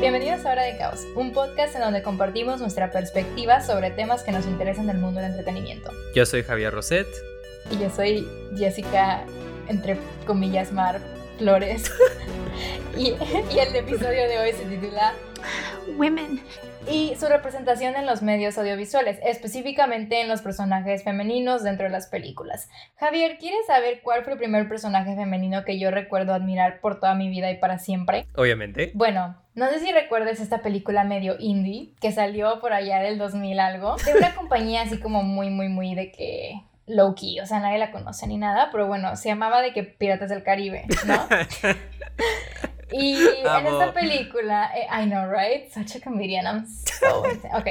Bienvenidos a Hora de Caos, un podcast en donde compartimos nuestra perspectiva sobre temas que nos interesan del mundo del entretenimiento. Yo soy Javier Roset. Y yo soy Jessica, entre comillas, Mar Flores. y, y el episodio de hoy se titula Women. Y su representación en los medios audiovisuales, específicamente en los personajes femeninos dentro de las películas. Javier, ¿quieres saber cuál fue el primer personaje femenino que yo recuerdo admirar por toda mi vida y para siempre? Obviamente. Bueno, no sé si recuerdes esta película medio indie que salió por allá del 2000 algo, de una compañía así como muy, muy, muy de que low key, o sea, nadie la conoce ni nada, pero bueno, se llamaba de que Piratas del Caribe, ¿no? Y en Amo. esta película, eh, I know, right? Such a comedian, I'm so Ok,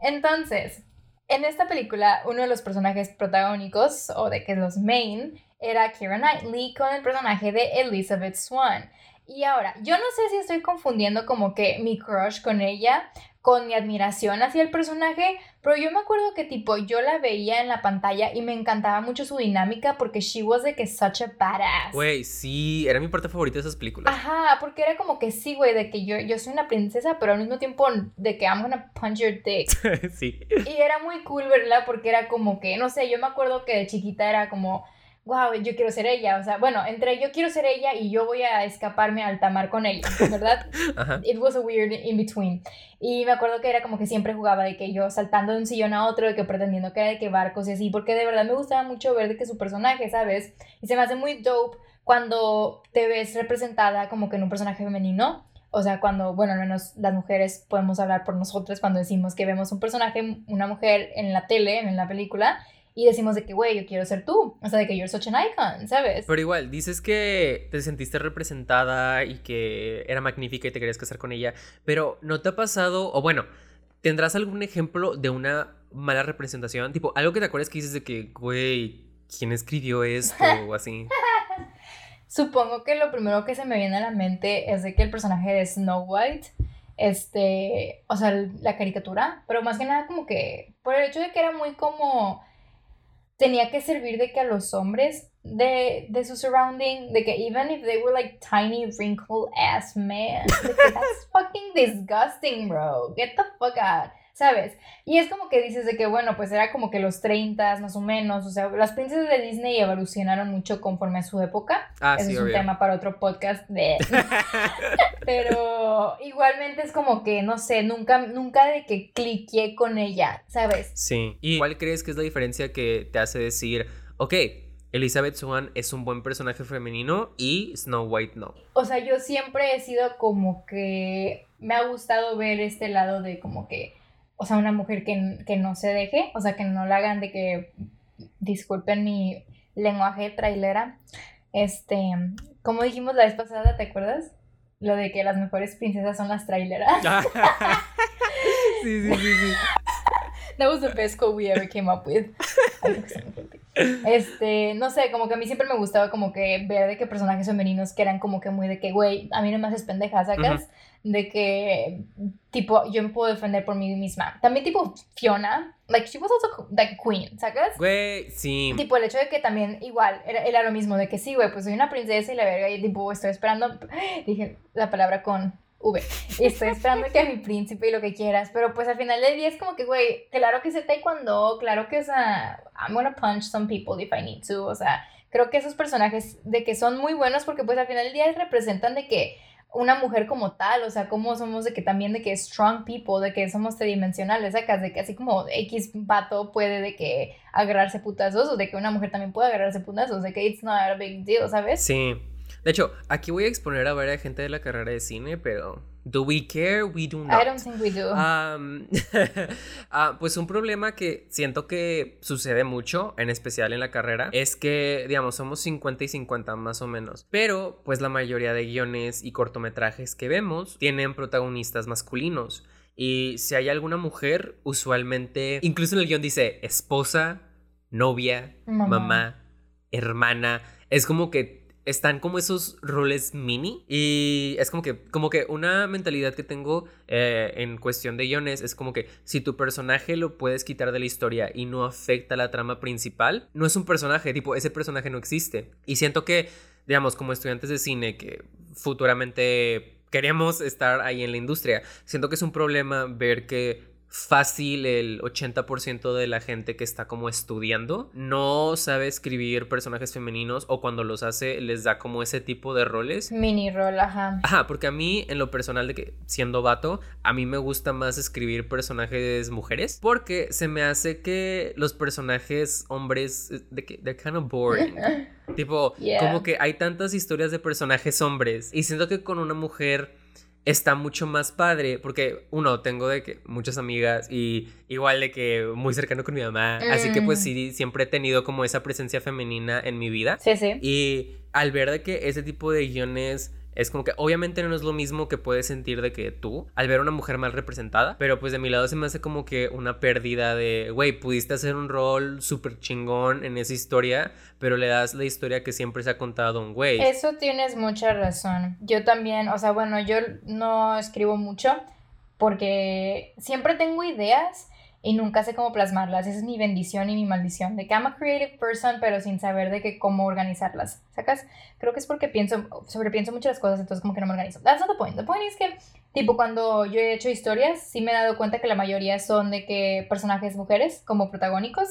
entonces, en esta película, uno de los personajes protagónicos, o de que los main, era Keira Knightley con el personaje de Elizabeth Swan. Y ahora, yo no sé si estoy confundiendo como que mi crush con ella, con mi admiración hacia el personaje, pero yo me acuerdo que tipo yo la veía en la pantalla y me encantaba mucho su dinámica porque she was de que such a badass. Güey, sí, era mi parte favorita de esas películas. Ajá, porque era como que sí, güey, de que yo, yo soy una princesa, pero al mismo tiempo de que I'm gonna punch your dick. sí. Y era muy cool verla porque era como que, no sé, yo me acuerdo que de chiquita era como, wow, yo quiero ser ella. O sea, bueno, entre yo quiero ser ella y yo voy a escaparme al tamar con ella, ¿verdad? Ajá. It was a weird in between. Y me acuerdo que era como que siempre jugaba de que yo saltando de un sillón a otro, de que pretendiendo que era de que barcos y así, porque de verdad me gustaba mucho ver de que su personaje, ¿sabes? Y se me hace muy dope cuando te ves representada como que en un personaje femenino. O sea, cuando, bueno, al menos las mujeres podemos hablar por nosotras cuando decimos que vemos un personaje, una mujer en la tele, en la película, y decimos de que, güey, yo quiero ser tú. O sea, de que you're such an icon, ¿sabes? Pero igual, dices que te sentiste representada y que era magnífica y te querías casar con ella, pero ¿no te ha pasado, o bueno, tendrás algún ejemplo de una mala representación? Tipo, algo que te acuerdas que dices de que, güey, ¿quién escribió esto? o así. Supongo que lo primero que se me viene a la mente es de que el personaje de Snow White, este, o sea, la caricatura, pero más que nada como que por el hecho de que era muy como, tenía que servir de que a los hombres de, de su surrounding, de que even if they were like tiny, wrinkled ass men, de que that's fucking disgusting, bro, get the fuck out. ¿Sabes? Y es como que dices de que, bueno, pues era como que los 30 más o menos, o sea, las princesas de Disney evolucionaron mucho conforme a su época. Ah, Ese sí, es un tema para otro podcast de... Pero igualmente es como que, no sé, nunca, nunca de que cliqué con ella, ¿sabes? Sí. ¿Y cuál crees que es la diferencia que te hace decir, ok, Elizabeth Swan es un buen personaje femenino y Snow White no? O sea, yo siempre he sido como que me ha gustado ver este lado de como que, o sea, una mujer que, que no se deje, o sea, que no la hagan de que, disculpen mi lenguaje trailera, este, como dijimos la vez pasada, ¿te acuerdas? Lo de que las mejores princesas son las traileras. sí, sí, sí, sí. That was the best quote we ever came up with. Este, no sé, como que a mí siempre me gustaba como que ver de que personajes femeninos que eran como que muy de que, güey, a mí no me haces pendeja, ¿sacas? De que, tipo, yo me puedo defender por mí misma. También tipo Fiona, like, she was also like queen, ¿sacas? Güey, sí. Tipo, el hecho de que también, igual, era, era lo mismo, de que sí, güey, pues soy una princesa y la verga, y tipo, estoy esperando, dije la palabra con V, y estoy esperando que a mi príncipe y lo que quieras, pero pues al final del día es como que, güey, claro que sé taekwondo, claro que, o sea, I'm gonna punch some people if I need to, o sea, creo que esos personajes de que son muy buenos porque pues al final del día representan de que una mujer como tal, o sea, como somos de que también de que strong people, de que somos tridimensionales, sacas, de que así como X vato puede de que agarrarse putazos, o de que una mujer también puede agarrarse putazos, de que it's not a big deal, ¿sabes? Sí. De hecho, aquí voy a exponer a varias gente de la carrera de cine, pero ¿do we care? We do not. I don't think we do. Ah, pues un problema que siento que sucede mucho, en especial en la carrera, es que, digamos, somos 50 y 50 más o menos. Pero, pues la mayoría de guiones y cortometrajes que vemos tienen protagonistas masculinos. Y si hay alguna mujer, usualmente, incluso en el guion dice esposa, novia, Mamá. mamá, hermana. Es como que están como esos roles mini y es como que como que una mentalidad que tengo eh, en cuestión de guiones es como que si tu personaje lo puedes quitar de la historia y no afecta la trama principal no es un personaje tipo ese personaje no existe y siento que digamos como estudiantes de cine que futuramente queremos estar ahí en la industria. Siento que es un problema ver que fácil el 80% de la gente que está como estudiando no sabe escribir personajes femeninos o cuando los hace les da como ese tipo de roles. Mini rol, ajá. Ajá, porque a mí en lo personal de que siendo vato, a mí me gusta más escribir personajes mujeres porque se me hace que los personajes hombres eh, de que they're kind of boring. tipo, como que hay tantas historias de personajes hombres y siento que con una mujer está mucho más padre porque uno tengo de que muchas amigas y igual de que muy cercano con mi mamá, así que pues mm. sí siempre he tenido como esa presencia femenina en mi vida. Sí, sí. Y al ver de que ese tipo de guiones es como que obviamente no es lo mismo que puedes sentir de que tú al ver a una mujer mal representada, pero pues de mi lado se me hace como que una pérdida de, güey, pudiste hacer un rol súper chingón en esa historia, pero le das la historia que siempre se ha contado un güey. Eso tienes mucha razón. Yo también, o sea, bueno, yo no escribo mucho porque siempre tengo ideas y nunca sé cómo plasmarlas. Esa es mi bendición y mi maldición, de que I'm a creative person, pero sin saber de que cómo organizarlas. ¿Sacas? Creo que es porque pienso, sobrepienso muchas cosas, entonces como que no me organizo. That's not the point. The point is que, tipo, cuando yo he hecho historias, sí me he dado cuenta que la mayoría son de que personajes mujeres como protagónicos.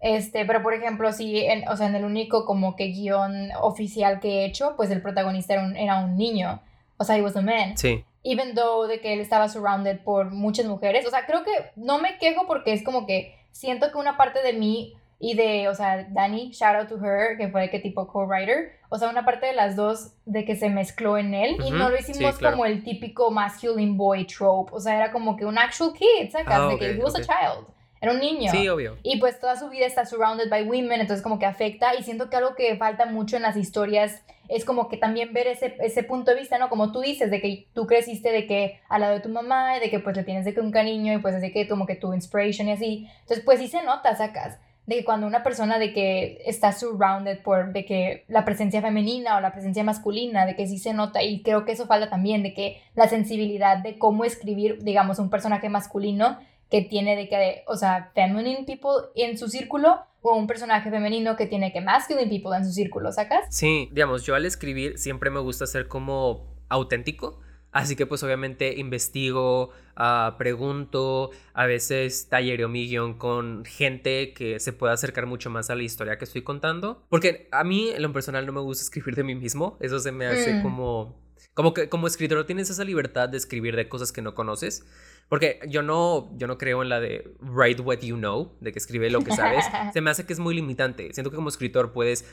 Este, pero por ejemplo, sí, en, o sea, en el único como que guion oficial que he hecho, pues el protagonista era un, era un niño. O sea, he was a man. Sí even though de que él estaba surrounded por muchas mujeres. O sea, creo que no me quejo porque es como que siento que una parte de mí y de, o sea, Dani, shout out to her, que fue que tipo co-writer, o sea, una parte de las dos de que se mezcló en él y no lo hicimos como el típico masculine boy trope, o sea, era como que un actual kid, ¿sacas? Ah, de que he was a child. Era un niño. Sí, obvio. Y pues toda su vida está surrounded by women, entonces como que afecta y siento que algo que falta mucho en las historias es como que también ver ese, ese punto de vista, ¿no? Como tú dices, de que tú creciste de que al lado de tu mamá de que pues le tienes de que un cariño y pues así que como que tu inspiration y así. Entonces pues sí se nota, sacas, de que cuando una persona de que está surrounded por de que la presencia femenina o la presencia masculina, de que sí se nota y creo que eso falta también, de que la sensibilidad de cómo escribir, digamos, un personaje masculino que tiene de que, o sea, feminine people en su círculo o un personaje femenino que tiene que masculine people en su círculo, ¿sacas? Sí, digamos, yo al escribir siempre me gusta ser como auténtico. Así que pues obviamente investigo, uh, pregunto, a veces tallereo mi guion con gente que se pueda acercar mucho más a la historia que estoy contando. Porque a mí en lo personal no me gusta escribir de mí mismo, eso se me hace mm. como... Como que como escritor tienes esa libertad de escribir de cosas que no conoces. Porque yo no, yo no creo en la de write what you know, de que escribe lo que sabes. Se me hace que es muy limitante. Siento que como escritor puedes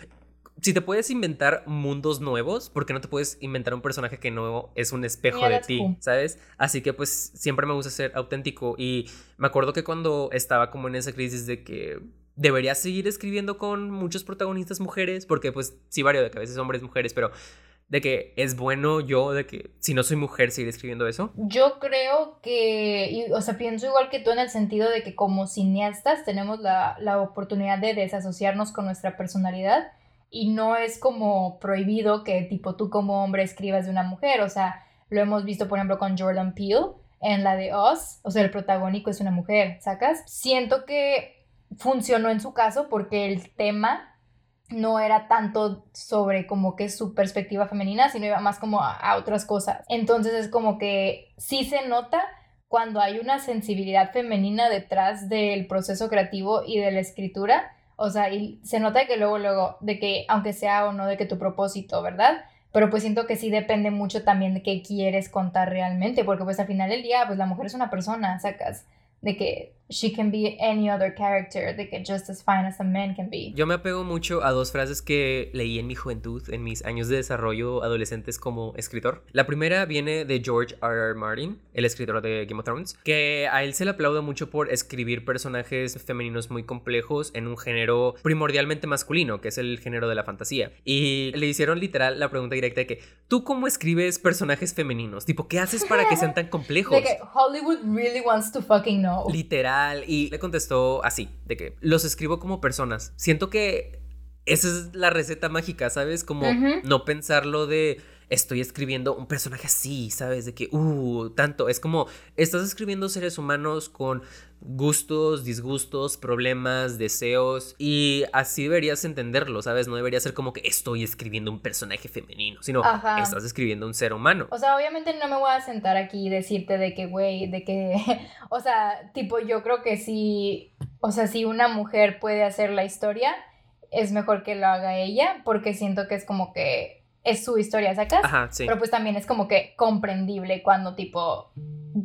si te puedes inventar mundos nuevos, ¿por qué no te puedes inventar un personaje que no es un espejo de ti? ¿Sabes? Así que pues siempre me gusta ser auténtico y me acuerdo que cuando estaba como en esa crisis de que debería seguir escribiendo con muchos protagonistas mujeres, porque pues sí vario de que a veces hombres, mujeres, pero de que es bueno yo, de que si no soy mujer, seguir escribiendo eso? Yo creo que, o sea, pienso igual que tú en el sentido de que como cineastas tenemos la, la oportunidad de desasociarnos con nuestra personalidad y no es como prohibido que tipo tú como hombre escribas de una mujer, o sea, lo hemos visto por ejemplo con Jordan Peele en la de Us, o sea, el protagónico es una mujer, ¿sacas? Siento que funcionó en su caso porque el tema no era tanto sobre como que su perspectiva femenina, sino iba más como a, otras cosas. Entonces es como que sí se nota cuando hay una sensibilidad femenina detrás del proceso creativo y de la escritura. O sea, y se nota que luego, luego, de que aunque sea o no de que tu propósito, ¿verdad? Pero pues siento que sí depende mucho también de qué quieres contar realmente, porque pues al final del día, pues la mujer es una persona, sacas, de que she can be any other character, que just as fine as a man can be. Yo me apego mucho a dos frases que leí en mi juventud, en mis años de desarrollo adolescentes como escritor. La primera viene de George R. R. Martin, el escritor de Game of Thrones, que a él se le aplaude mucho por escribir personajes femeninos muy complejos en un género primordialmente masculino, que es el género de la fantasía. Y le hicieron literal la pregunta directa de que, ¿tú cómo escribes personajes femeninos? Tipo, ¿qué haces para que sean tan complejos? Hollywood really wants to fucking know. Literal y le contestó así, de que los escribo como personas. Siento que esa es la receta mágica, ¿sabes? Como no pensarlo de estoy escribiendo un personaje así, ¿sabes? De que, uh, tanto, es como, estás escribiendo seres humanos con gustos, disgustos, problemas, deseos y así deberías entenderlo, ¿sabes? No debería ser como que estoy escribiendo un personaje femenino, sino estás escribiendo un ser humano. O sea, obviamente no me voy a sentar aquí y decirte de que, güey, de que, o sea, tipo, yo creo que si, o sea, si una mujer puede hacer la historia, es mejor que lo haga ella, porque siento que es como que es su historia, ¿sacas? Ajá, sí. Pero pues también es como que comprendible cuando tipo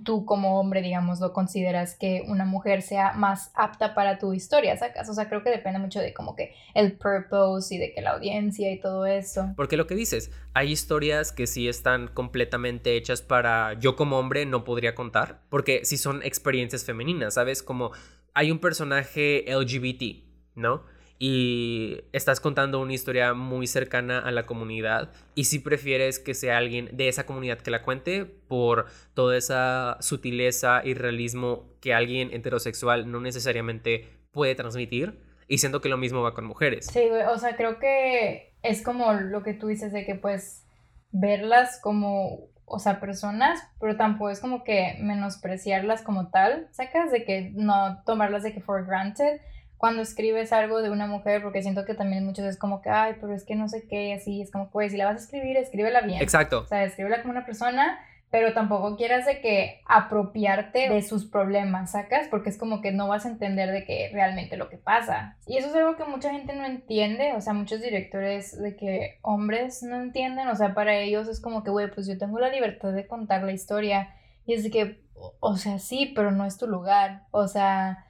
tú como hombre, digamos, lo consideras que una mujer sea más apta para tu historia, ¿sacas? O sea, creo que depende mucho de como que el purpose y de que la audiencia y todo eso. Porque lo que dices, hay historias que sí están completamente hechas para yo como hombre no podría contar, porque si son experiencias femeninas, ¿sabes? Como hay un personaje LGBT, ¿no? Y estás contando una historia muy cercana a la comunidad y si prefieres que sea alguien de esa comunidad que la cuente por toda esa sutileza y realismo que alguien heterosexual no necesariamente puede transmitir y siento que lo mismo va con mujeres. Sí, o sea, creo que es como lo que tú dices de que pues verlas como o sea, personas, pero tampoco es como que menospreciarlas como tal, sacas de que no tomarlas de que for granted, cuando escribes algo de una mujer, porque siento que también muchos es como que, ay, pero es que no sé qué, así, es como, pues, si la vas a escribir, escríbela bien. Exacto. O sea, escríbela como una persona, pero tampoco quieras de que apropiarte de sus problemas, ¿sacas? Porque es como que no vas a entender de qué realmente lo que pasa. Y eso es algo que mucha gente no entiende, o sea, muchos directores de que hombres no entienden, o sea, para ellos es como que, güey, pues yo tengo la libertad de contar la historia. Y es de que, o sea, sí, pero no es tu lugar. O sea,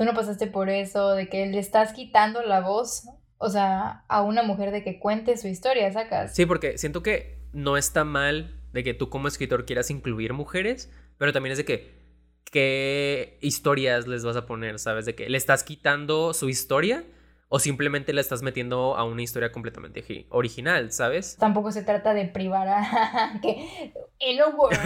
tú no pasaste por eso, de que le estás quitando la voz, o sea, a una mujer de que cuente su historia, sacas. Sí, porque siento que no está mal de que tú como escritor quieras incluir mujeres, pero también es de que qué historias les vas a poner, ¿sabes? De que le estás quitando su historia o simplemente la estás metiendo a una historia completamente original, ¿sabes? Tampoco se trata de privar a que en un world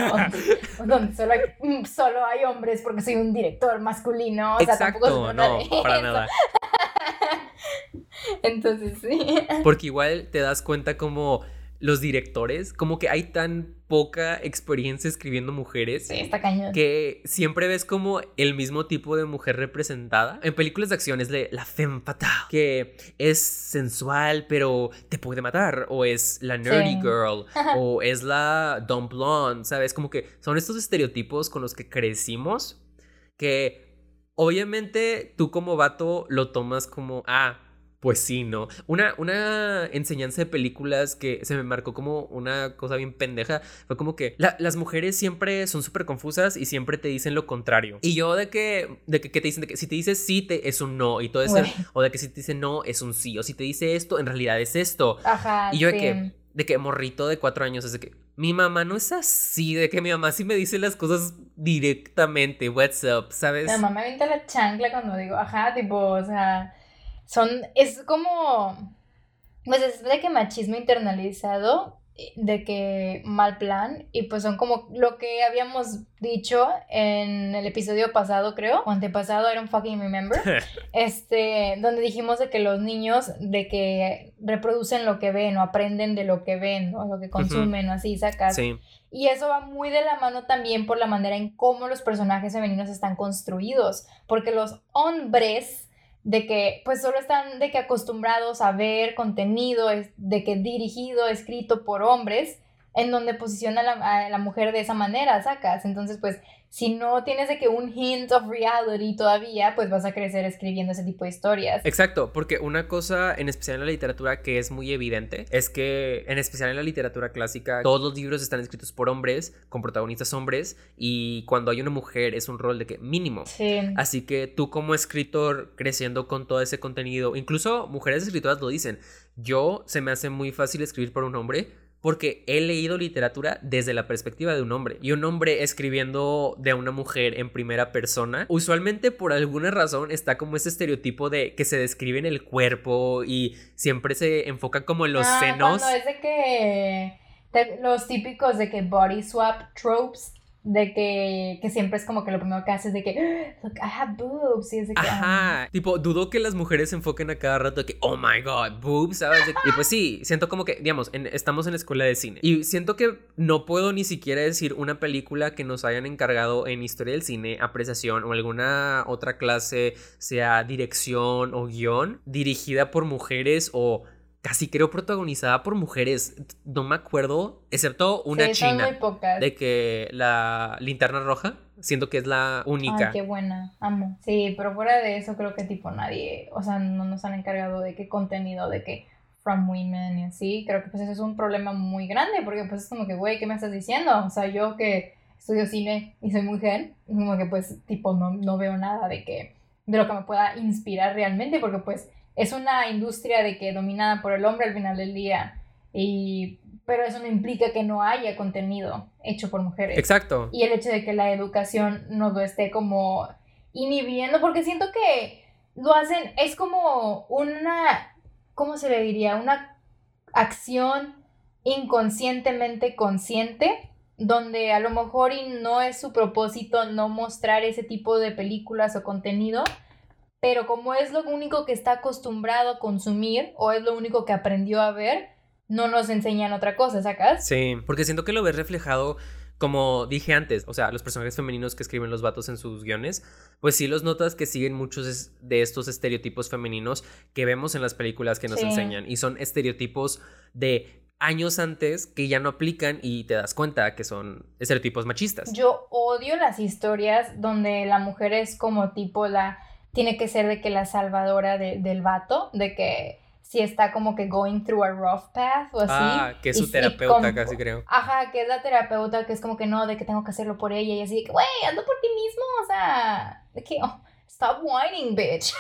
donde solo hay, mm, solo hay hombres porque soy un director masculino, o sea, tampoco se no, para nada. Entonces, sí. Porque igual te das cuenta como los directores, como que hay tan poca experiencia escribiendo mujeres. Sí, está cañón. Que siempre ves como el mismo tipo de mujer representada. En películas de acción es de la femme fatale, que es sensual, pero te puede matar. O es la nerdy girl. o es la dumb blonde, ¿sabes? Como que son estos estereotipos con los que crecimos que obviamente tú como vato lo tomas como, ah, pues sí, ¿no? Una, una enseñanza de películas que se me marcó como una cosa bien pendeja fue como que las mujeres siempre son súper confusas y siempre te dicen lo contrario. Y yo de que, de que, te dicen de que si te dices sí, te, es un no. Y todo eso. O de que si te dice no, es un sí. O si te dice esto, en realidad es esto. Ajá. Y yo de que, de que morrito de cuatro años es de que mi mamá no es así, de que mi mamá sí me dice las cosas directamente, what's up, ¿sabes? Mi mamá me avienta la chancla cuando digo, ajá, tipo, o sea son, es como, pues es de que machismo internalizado, de que mal plan, y pues son como lo que habíamos dicho en el episodio pasado, creo, o antepasado, I don't fucking remember, este, donde dijimos de que los niños, de que reproducen lo que ven, o aprenden de lo que ven, o lo que consumen, o así, sacas. Y eso va muy de la mano también por la manera en cómo los personajes femeninos están construidos, porque los hombres de que pues solo están de que acostumbrados a ver contenido de que dirigido, escrito por hombres, en donde posiciona a la, a la mujer de esa manera, sacas. Entonces, pues si no tienes de que un hint of reality todavía, pues vas a crecer escribiendo ese tipo de historias. Exacto, porque una cosa en especial en la literatura que es muy evidente es que en especial en la literatura clásica todos los libros están escritos por hombres, con protagonistas hombres y cuando hay una mujer es un rol de que mínimo. Sí. Así que tú como escritor creciendo con todo ese contenido, incluso mujeres escritoras lo dicen, yo se me hace muy fácil escribir por un hombre porque he leído literatura desde la perspectiva de un hombre. Y un hombre escribiendo de una mujer en primera persona, usualmente por alguna razón está como ese estereotipo de que se describe en el cuerpo y siempre se enfoca como en los senos. Cuando es de que los típicos de que body swap tropes de que, que siempre es como que lo primero que haces de que, look, I have boobs, y es de que, ah. Ajá, tipo, dudo que las mujeres se enfoquen a cada rato de que, oh my god, boobs, ¿sabes? y pues sí, siento como que, digamos, estamos en la escuela de cine y siento que no puedo ni siquiera decir una película que nos hayan encargado en historia del cine, apreciación o alguna otra clase, sea dirección o guion, dirigida por mujeres o casi creo protagonizada por mujeres. No me acuerdo, excepto una china. De que la linterna roja, siento que es la única. Ay, qué buena, amo. Sí, pero fuera de eso creo que tipo nadie, o sea, no nos han encargado de qué contenido, de qué from women y así. Creo que pues eso es un problema muy grande porque pues es como que, güey, ¿qué me estás diciendo? O sea, yo que estudio cine y soy mujer, como que pues tipo no, no veo nada de que, de lo que me pueda inspirar realmente porque pues es una industria de que dominada por el hombre al final del día. Y, pero eso no implica que no haya contenido hecho por mujeres. Exacto. Y el hecho de que la educación no lo esté como inhibiendo, porque siento que lo hacen, es como una, ¿cómo se le diría? Una acción inconscientemente consciente, donde a lo mejor y no es su propósito no mostrar ese tipo de películas o contenido, pero como es lo único que está acostumbrado a consumir o es lo único que aprendió a ver, no nos enseñan otra cosa, ¿sacas? Sí, porque siento que lo ves reflejado como dije antes, o sea, los personajes femeninos que escriben los vatos en sus guiones, pues sí los notas que siguen muchos de estos estereotipos femeninos que vemos en las películas que nos enseñan y son estereotipos de años antes que ya no aplican y te das cuenta que son estereotipos machistas. Yo odio las historias donde la mujer es como tipo la tiene que ser de que la salvadora del vato, de que si está como que going through a rough path o así. Ah, que es su terapeuta casi creo. Ajá, que es la terapeuta que es como que no, de que tengo que hacerlo por ella y así de que, güey, ando por ti mismo, o sea, de que, oh, stop whining, bitch.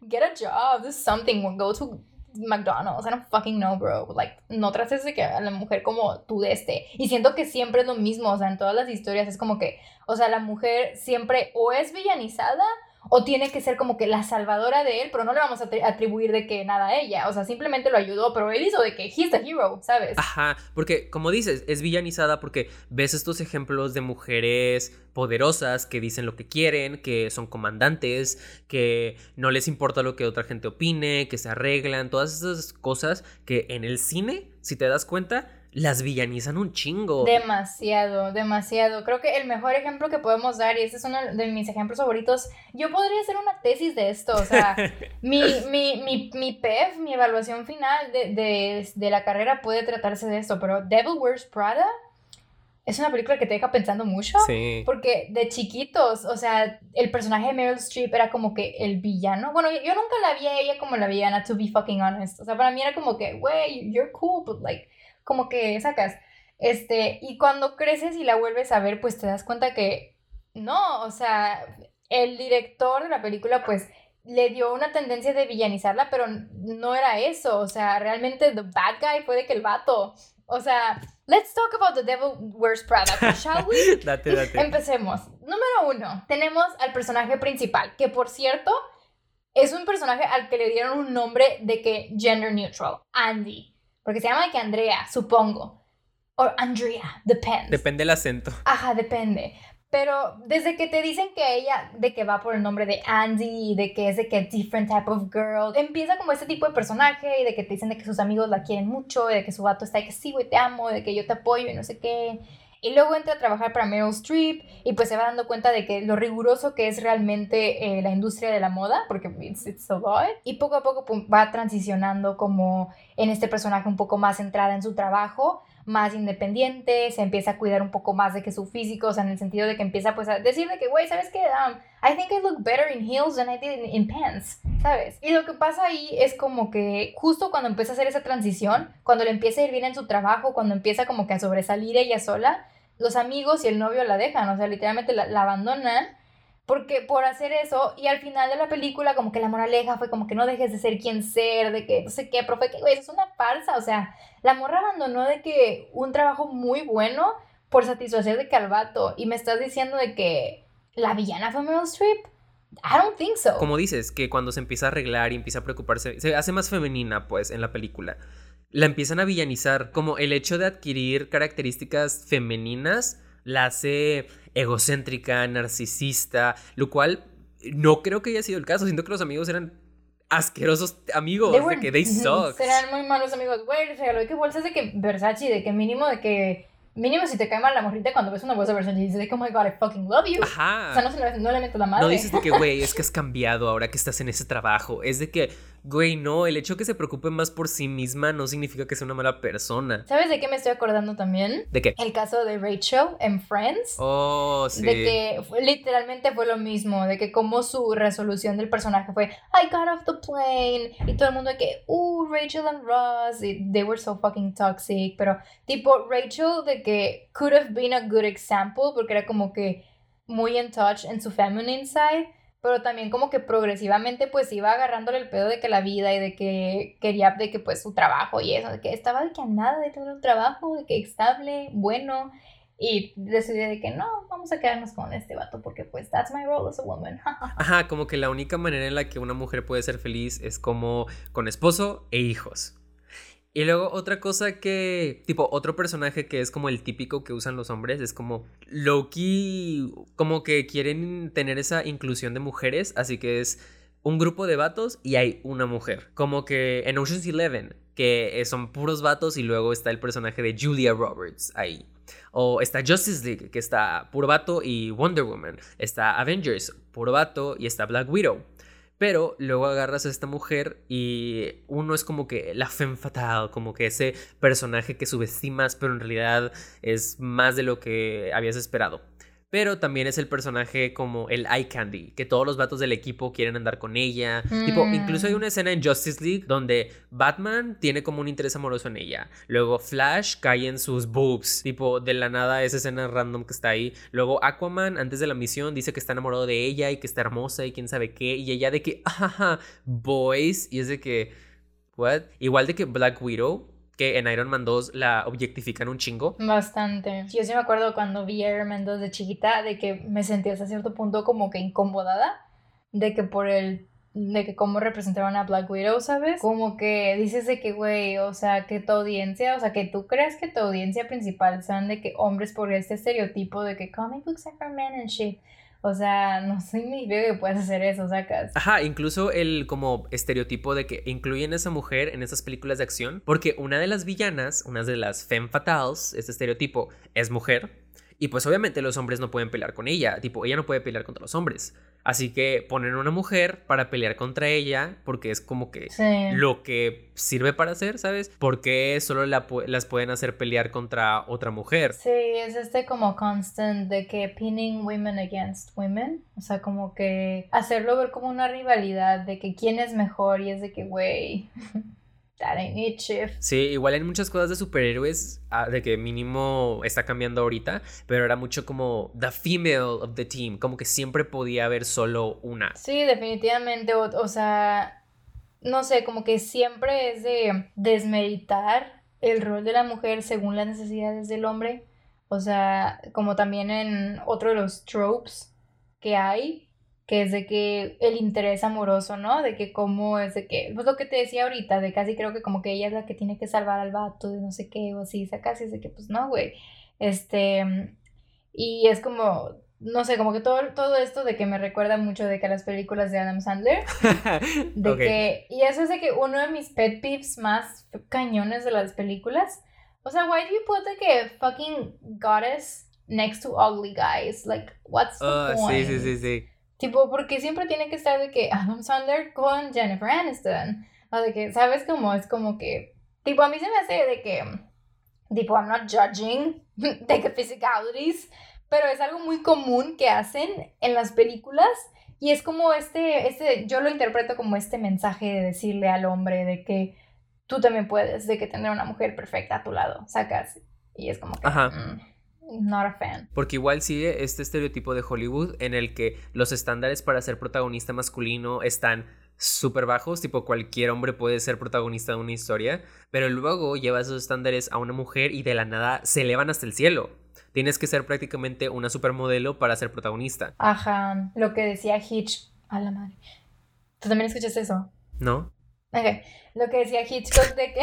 Get a job, do something, go to McDonald's, I don't fucking know, bro. Like, no trates de que a la mujer como tú de este. Y siento que siempre es lo mismo, o sea, en todas las historias es como que, o sea, la mujer siempre o es villanizada o tiene que ser como que la salvadora de él, pero no le vamos a atribuir de que nada a ella, o sea, simplemente lo ayudó, pero él hizo de que he's the hero, ¿sabes? Ajá, porque como dices, es villanizada porque ves estos ejemplos de mujeres poderosas que dicen lo que quieren, que son comandantes, que no les importa lo que otra gente opine, que se arreglan, todas esas cosas que en el cine, si te das cuenta, las villanizan un chingo. Demasiado, demasiado. Creo que el mejor ejemplo que podemos dar, y este es uno de mis ejemplos favoritos, yo podría hacer una tesis de esto, o sea, mi, mi, mi, mi PEF, mi evaluación final de, de, de, la carrera puede tratarse de esto, pero Devil Wears Prada es una película que te deja pensando mucho. Sí. Porque de chiquitos, o sea, el personaje de Meryl Streep era como que el villano. Bueno, yo, yo nunca la vi a ella como la villana, to be fucking honest. O sea, para mí era como que, wey, you're cool, but like como que sacas. Este, y cuando creces y la vuelves a ver, pues te das cuenta que no, o sea, el director de la película, pues le dio una tendencia de villanizarla, pero no era eso, o sea, realmente the bad guy fue de que el vato, o sea, let's talk about the devil wears Prada, shall we? date, date. Empecemos. Número uno, tenemos al personaje principal, que por cierto, es un personaje al que le dieron un nombre de que gender neutral, Andy. Porque se llama de que Andrea, supongo. O Andrea, depende. Depende el acento. Ajá, depende. Pero desde que te dicen que ella, de que va por el nombre de Andy, de que es de que different type of girl, empieza como ese tipo de personaje y de que te dicen de que sus amigos la quieren mucho, de que su vato está de que sí, güey, te amo, de que yo te apoyo y no sé qué. Y luego entra a trabajar para Meryl Streep y pues se va dando cuenta de que lo riguroso que es realmente eh, la industria de la moda, porque it's, it's so good. Y poco a poco va transicionando como en este personaje un poco más centrada en su trabajo, más independiente, se empieza a cuidar un poco más de que su físico, o sea, en el sentido de que empieza pues a decir de que, güey, ¿sabes qué? Um, I think I look better in heels than I did in, pants, ¿sabes? Y lo que pasa ahí es como que justo cuando empieza a hacer esa transición, cuando le empieza a ir bien en su trabajo, cuando empieza como que a sobresalir ella sola, los amigos y el novio la dejan, o sea, literalmente la, abandonan porque por hacer eso, y al final de la película, como que la moraleja fue como que no dejes de ser quien ser, de que no sé qué, profe, que güey, es una farsa. O sea, la morra abandonó de que un trabajo muy bueno por satisfacer de Calvato. Y me estás diciendo de que la villana fue Meryl Streep. I don't think so. Como dices, que cuando se empieza a arreglar y empieza a preocuparse, se hace más femenina, pues, en la película. La empiezan a villanizar, como el hecho de adquirir características femeninas la hace egocéntrica, narcisista, lo cual no creo que haya sido el caso. Siento que los amigos eran asquerosos amigos, de que they suck. Eran muy malos amigos. Güey, regaló de que bolsas de que Versace, de que mínimo de que mínimo si te cae mal la morrita cuando ves una bolsa de Versace y dices oh my god, I fucking love you. Ajá. O sea, no, se le, no le meto la madre. No dices de que, güey, es que has cambiado ahora que estás en ese trabajo. Es de que, Güey, no, el hecho de que se preocupe más por sí misma no significa que sea una mala persona. ¿Sabes de qué me estoy acordando también? ¿De qué? El caso de Rachel en Friends. Oh, sí. De que literalmente fue lo mismo, de que como su resolución del personaje fue, I got off the plane, y todo el mundo de que, uh, Rachel and Ross, y they were so fucking toxic, pero tipo, Rachel de que could have been a good example, porque era como que muy in touch en su feminine side, pero también como que progresivamente pues iba agarrándole el pedo de que la vida y de que quería de que pues su trabajo y eso, de que estaba de que a nada de tener un trabajo, de que estable, bueno, y decidí de que no, vamos a quedarnos con este vato porque pues that's my role as a woman. Ajá, como que la única manera en la que una mujer puede ser feliz es como con esposo e hijos. Y luego otra cosa que, tipo, otro personaje que es como el típico que usan los hombres, es como Loki, como que quieren tener esa inclusión de mujeres, así que es un grupo de vatos y hay una mujer. Como que en Ocean's Eleven, que son puros vatos y luego está el personaje de Julia Roberts ahí. O está Justice League, que está puro vato y Wonder Woman. Está Avengers, puro vato y está Black Widow. Pero luego agarras a esta mujer y uno es como que la femme fatale, como que ese personaje que subestimas, pero en realidad es más de lo que habías esperado pero también es el personaje como el eye candy, que todos los vatos del equipo quieren andar con ella. Tipo, incluso hay mm. una escena en Justice League donde Batman tiene como un interés amoroso en ella. Luego Flash cae en sus boobs, tipo, de la nada esa escena random que está ahí. Luego Aquaman, antes de la misión, dice que está enamorado de ella y que está hermosa y quién sabe qué. Y ella de que, ajá, boys. Y es de que, what? Igual de que Black Widow que en Iron Man 2 la objectifican un chingo. Bastante. Yo sí me acuerdo cuando vi Iron Man 2 de chiquita de que me sentía hasta cierto punto como que incomodada de que por el de que cómo representaban a Black Widow, ¿sabes? Como que dices de que, güey, o sea, que tu audiencia, o sea, que tú crees que tu audiencia principal sean de que hombres por este estereotipo de que comic books are for men and shit. O sea, no significa que puedas hacer eso, sacas. Ajá, incluso el como estereotipo de que incluyen a esa mujer en esas películas de acción, porque una de las villanas, una de las femme fatales, este estereotipo, es mujer. Y pues obviamente los hombres no pueden pelear con ella, tipo, ella no puede pelear contra los hombres. Así que ponen una mujer para pelear contra ella, porque es como que lo que sirve para hacer, ¿sabes? Porque solo las pueden hacer pelear contra otra mujer. Sí, es este como constant de que pinning women against women. O sea, como que hacerlo ver como una rivalidad de que quién es mejor y es de que, güey. Sí, igual en muchas cosas de superhéroes, ah, de que mínimo está cambiando ahorita, pero era mucho como the female of the team, como que siempre podía haber solo una. Sí, definitivamente, o, sea, no sé, como que siempre es de desmeritar el rol de la mujer según las necesidades del hombre. O sea, como también en otro de los tropes que hay, que es de que el interés amoroso, ¿no? De que cómo es de que, pues lo que te decía ahorita, de casi creo que como que ella es la que tiene que salvar al vato de no sé qué, o así, o casi es de que pues no, güey. Este, y es como, no sé, como que todo, todo esto de que me recuerda mucho de que las películas de Adam Sandler, de que, y eso es de que uno de mis pet peeves más cañones de las películas, o sea, why do you put like a fucking goddess next to ugly guys? Like, what's the oh, Sí, sí, sí, sí. Tipo, porque siempre tiene que estar de que Adam Sandler con Jennifer Aniston. O de que, ¿sabes cómo? Es como que. Tipo, a mí se me hace de que. Tipo, I'm not judging de que physicalities. Pero es algo muy común que hacen en las películas. Y es como este, este. Yo lo interpreto como este mensaje de decirle al hombre de que tú también puedes, de que tener una mujer perfecta a tu lado. Sacas. Y es como que. Ajá. Mm not a fan. Porque igual sigue este estereotipo de Hollywood en el que los estándares para ser protagonista masculino están súper bajos, tipo cualquier hombre puede ser protagonista de una historia, pero luego lleva esos estándares a una mujer y de la nada se elevan hasta el cielo. Tienes que ser prácticamente una supermodelo para ser protagonista. Ajá, lo que decía Hitch, a la madre. ¿Tú también escuchas eso? No. Ok, lo que decía Hitchcock de que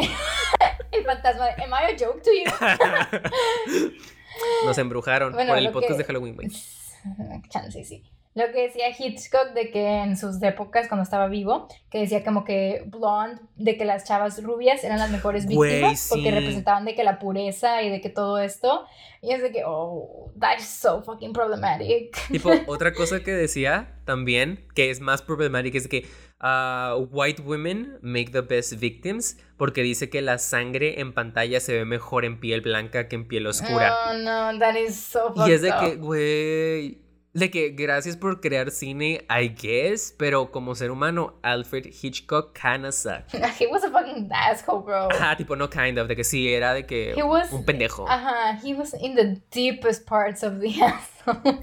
el fantasma, ¿am I a joke to you? Nos embrujaron Bueno, por el podcast que- de Halloween, güey. Chance, sí. Lo que decía Hitchcock de que en sus épocas, cuando estaba vivo, que decía como que blonde, de que las chavas rubias eran las mejores víctimas porque sí. representaban de que la pureza y de que todo esto. Y es de que, oh, that is so fucking problematic. Tipo, otra cosa que decía también, que es más problemática, es que ah, white women make the best victims, porque dice que la sangre en pantalla se ve mejor en piel blanca que en piel oscura. Oh, no, that is so fucked y es de que, güey, de que gracias por crear cine, I guess, pero como ser humano, Alfred Hitchcock kinda sucked. He was a fucking asshole, bro. Ajá, tipo, no kind of, de que sí, era de que He was- un pendejo. Ajá, he was in the deepest parts of the asshole.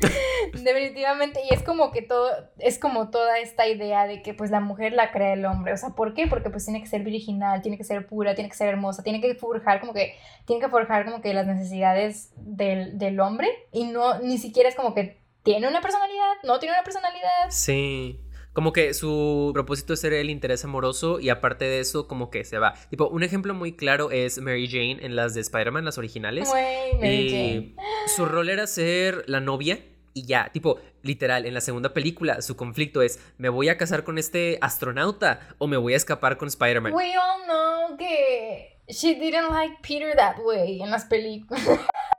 Definitivamente, y es como que todo, es como toda esta idea de que pues la mujer la crea el hombre. O sea, ¿por qué? Porque pues tiene que ser virginal, tiene que ser pura, tiene que ser hermosa, tiene que forjar como que, tiene que forjar como que las necesidades del, del hombre. Y no, ni siquiera es como que tiene una personalidad, no tiene una personalidad. Sí. Como que su propósito es ser el interés amoroso y aparte de eso, como que se va. Tipo, un ejemplo muy claro es Mary Jane en las de Spider-Man, las originales. Güey, Mary Jane. su rol era ser la novia y ya, tipo, literal, en la segunda película su conflicto es, ¿me voy a casar con este astronauta o me voy a escapar con Spider-Man? We all know que she didn't like Peter that way en las películas.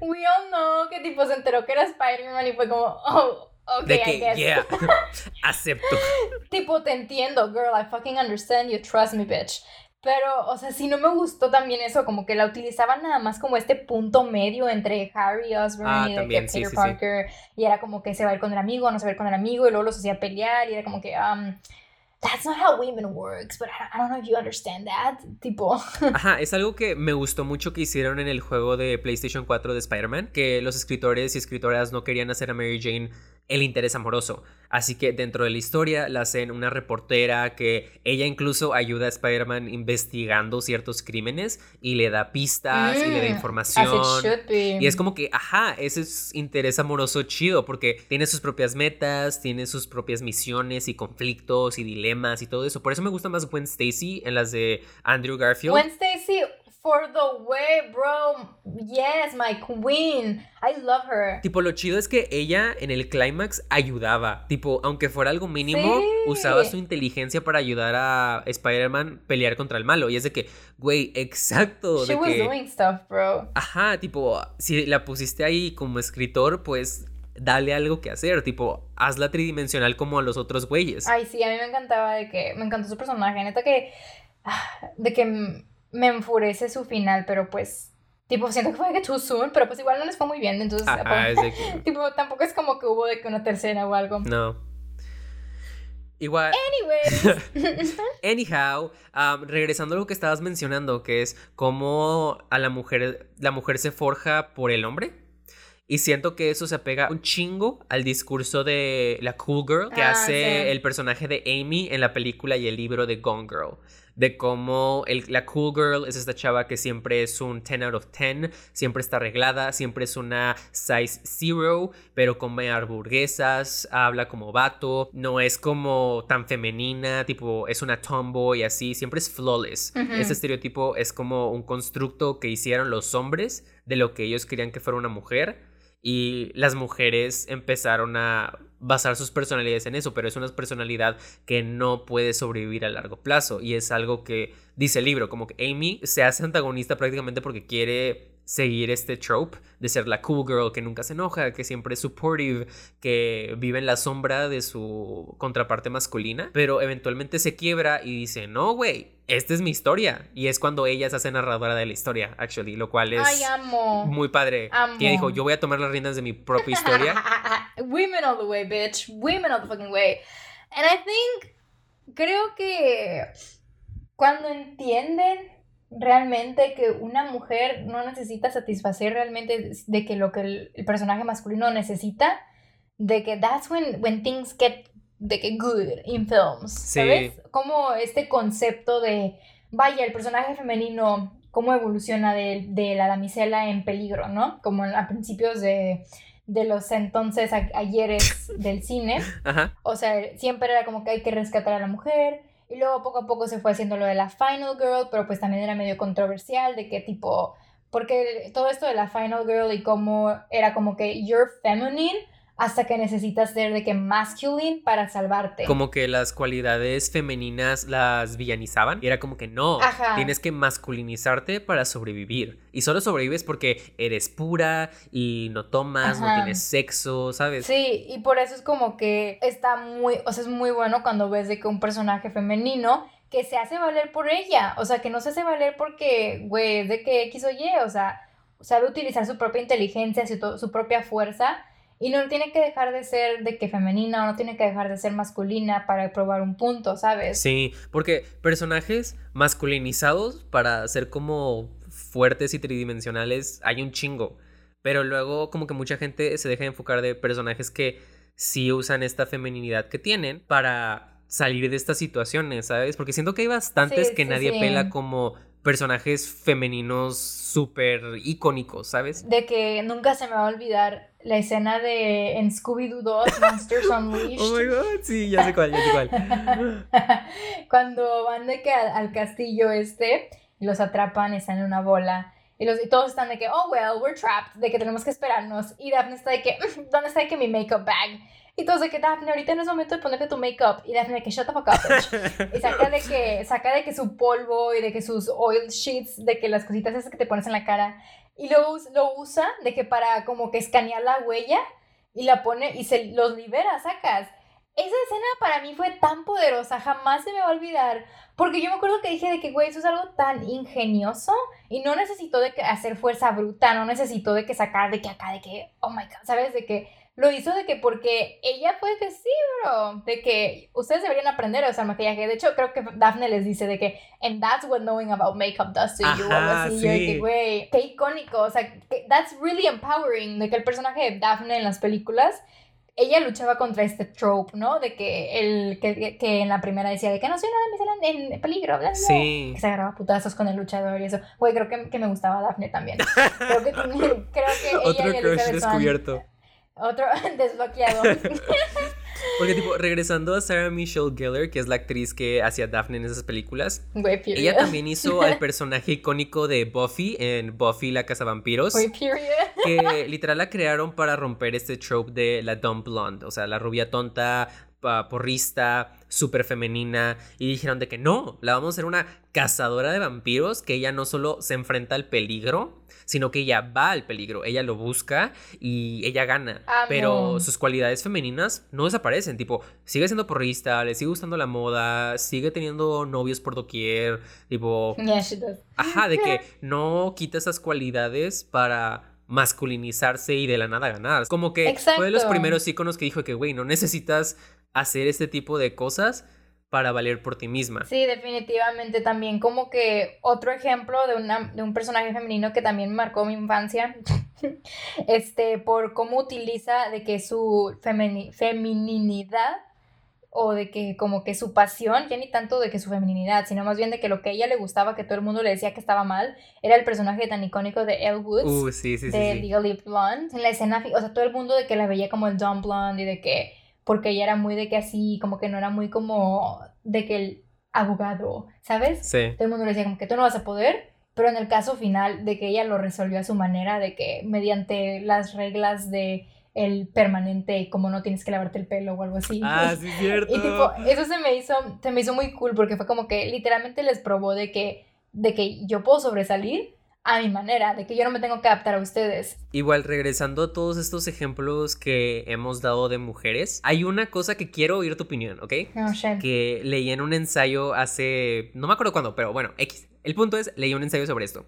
We all know que tipo se enteró que era Spider-Man y fue como, oh, ok, De I que, guess. yeah, acepto. Tipo, te entiendo, girl, I fucking understand you, trust me, bitch. Pero, o sea, sí no me gustó también eso, como que la utilizaban nada más como este punto medio entre Harry Osborn Ah, y de también, que sí, Peter sí, sí. Parker, y era como que se va a ir con el amigo, no se va a ir con el amigo, y luego los hacía pelear, y era como que, um, that's not how women works, but I, don't know if you understand that. Tipo, Ajá, es algo que me gustó mucho que hicieron en el juego de PlayStation 4 de Spider-Man, que los escritores y escritoras no querían hacer a Mary Jane el interés amoroso. Así que dentro de la historia la hacen una reportera que ella incluso ayuda a Spider-Man investigando ciertos crímenes y le da pistas y le da Mm, información. Y es como que, ajá, ese es interés amoroso chido, porque tiene sus propias metas, tiene sus propias misiones y conflictos y dilemas y todo eso. Por eso me gusta más Gwen Stacy en las de Andrew Garfield. Gwen Stacy, for the way, bro. Yes, my queen. I love her. Tipo, lo chido es que ella en el clímax ayudaba. Tipo, aunque fuera algo mínimo, Sí. usaba su inteligencia para ayudar a Spider-Man pelear contra el malo. Y es de que, güey, exacto. She de was que, doing stuff, bro. Ajá, tipo, si la pusiste ahí como escritor, pues dale algo que hacer. Tipo, hazla tridimensional como a los otros güeyes. Ay, sí, a mí me encantaba de que. Me encantó su personaje. Neta que. ah, De que me enfurece su final, pero pues. Tipo, siento que fue de que too soon, pero pues igual no les fue muy bien. Entonces, Ajá, es que. tipo, tampoco es como que hubo de que una tercera o algo. No. Igual. Anyways. Anyhow, um, regresando a lo que estabas mencionando, que es cómo a la mujer, la mujer se forja por el hombre. Y siento que eso se apega un chingo al discurso de la cool girl que Ah, hace sí. el personaje de Amy en la película y el libro de Gone Girl. De cómo el- la cool girl es esta chava que siempre es un 10 out of 10, siempre está arreglada, siempre es una size zero, pero come hamburguesas, habla como vato, no es como tan femenina, tipo es una tomboy así, siempre es flawless. Ese estereotipo es como un constructo que hicieron los hombres de lo que ellos querían que fuera una mujer y las mujeres empezaron a basar sus personalidades en eso, pero es una personalidad que no puede sobrevivir a largo plazo y es algo que dice el libro, como que Amy se hace antagonista prácticamente porque quiere seguir este trope de ser la cool girl que nunca se enoja, que siempre es supportive, que vive en la sombra de su contraparte masculina, pero eventualmente se quiebra y dice, no, güey, esta es mi historia. Y es cuando ella se hace narradora de la historia, actually, lo cual es Ay, amo. muy padre. Amo. Que dijo, yo voy a tomar las riendas de mi propia historia. Women all the way, bitch. Women all the fucking way. And I think, creo que cuando entienden realmente que una mujer no necesita satisfacer realmente de que lo que el, el personaje masculino necesita, de que that's when, when things get de que good in films, Sí. ¿sabes? Como este concepto de, vaya, el personaje femenino, cómo evoluciona de, de la damisela en peligro, ¿no? Como a principios de, de los entonces a- ayeres del cine. Ajá. O sea, siempre era como que hay que rescatar a la mujer. Y luego poco a poco se fue haciendo lo de la Final Girl, pero pues también era medio controversial de que tipo, porque todo esto de la Final Girl y cómo era como que you're feminine hasta que necesitas ser de que masculine para salvarte. Como que las cualidades femeninas las villanizaban y era como que no, tienes que masculinizarte para sobrevivir. Y solo sobrevives porque eres pura y no tomas, no tienes sexo, ¿sabes? Sí, y por eso es como que está muy, o sea, es muy bueno cuando ves de que un personaje femenino que se hace valer por ella, o sea, que no se hace valer porque, güey, de que X o Y, o sea, sabe utilizar su propia inteligencia, su, su propia fuerza y no tiene que dejar de ser de que femenina o no tiene que dejar de ser masculina para probar un punto, ¿sabes? Sí, porque personajes masculinizados para ser como fuertes y tridimensionales hay un chingo. Pero luego como que mucha gente se deja de enfocar de personajes que sí usan esta femeninidad que tienen para salir de estas situaciones, ¿sabes? Porque siento que hay bastantes que nadie pela como personajes femeninos súper icónicos, ¿sabes? De que nunca se me va a olvidar la escena de en Scooby-Doo 2, Monsters Unleashed. Oh my god, sí, ya sé cuál, ya sé cuál. Cuando van de que al, castillo este, y los atrapan, están en una bola. Y, los, y todos están de que, oh, well, we're trapped, de que tenemos que esperarnos. Y Daphne está de que, ¿dónde está de que mi makeup bag? Y de que Daphne, ahorita no es momento de ponerte tu make-up. Y Daphne que shut the fuck up. y saca de que, saca de que su polvo y de que sus oil sheets, de que las cositas esas que te pones en la cara. Y lo, lo usa de que para como que escanear la huella y la pone y se los libera, sacas. Esa escena para mí fue tan poderosa, jamás se me va a olvidar. Porque yo me acuerdo que dije de que, güey, eso es algo tan ingenioso y no necesito de que hacer fuerza bruta, no necesito de que sacar de que acá, de que, oh my god, ¿sabes? De que lo hizo de que porque ella fue que sí, bro, de que ustedes deberían aprender a usar maquillaje. De hecho, creo que Daphne les dice de que, and that's what knowing about makeup does to you, Ajá, así, sí. que, güey, qué icónico, o sea, that's really empowering, de que el personaje de Daphne en las películas ella luchaba contra este trope, ¿no? De que el que, que, en la primera decía de que no soy nada me en peligro, bla, bla, sí. que se agarraba putazos con el luchador y eso. Güey, creo que, que me gustaba Daphne también. Creo que, creo que ella Otro crush descubierto. Otro desbloqueado. Porque, tipo, regresando a Sarah Michelle Gellar, que es la actriz que hacía Daphne en esas películas, ella también hizo al personaje icónico de Buffy en Buffy la Casa Vampiros. Que literal la crearon para romper este trope de la dumb blonde, o sea, la rubia tonta, porrista, súper femenina, y dijeron de que no, la vamos a hacer una cazadora de vampiros, que ella no solo se enfrenta al peligro, sino que ella va al peligro, ella lo busca y ella gana. Pero sus cualidades femeninas no desaparecen, tipo, sigue siendo porrista, le sigue gustando la moda, sigue teniendo novios por doquier, tipo... Ajá, de que no quita esas cualidades para masculinizarse y de la nada ganar. Como que fue de los primeros íconos que dijo que, güey, no necesitas hacer este tipo de cosas para valer por ti misma. Sí, definitivamente también como que otro ejemplo de, una, de un personaje femenino que también marcó mi infancia, este, por cómo utiliza de que su femininidad o de que como que su pasión, ya ni tanto de que su feminidad, sino más bien de que lo que a ella le gustaba, que todo el mundo le decía que estaba mal, era el personaje tan icónico de Elle Woods, uh, sí, sí, de sí, Legally Blonde. En la escena, o sea, todo el mundo de que la veía como el dumb blonde y de que porque ella era muy de que así, como que no era muy como de que el abogado, ¿sabes? Sí. Todo el mundo le decía como que tú no vas a poder, pero en el caso final de que ella lo resolvió a su manera, de que mediante las reglas de el permanente, como no tienes que lavarte el pelo o algo así. Ah, sí, cierto. Y tipo, eso se me hizo, se me hizo muy cool porque fue como que literalmente les probó de que, de que yo puedo sobresalir a mi manera, de que yo no me tengo que adaptar a ustedes. Igual, regresando a todos estos ejemplos que hemos dado de mujeres, hay una cosa que quiero oír tu opinión, ¿ok? Shit. Que leí en un ensayo hace, no me acuerdo cuándo, pero bueno, X. El punto es, leí un ensayo sobre esto,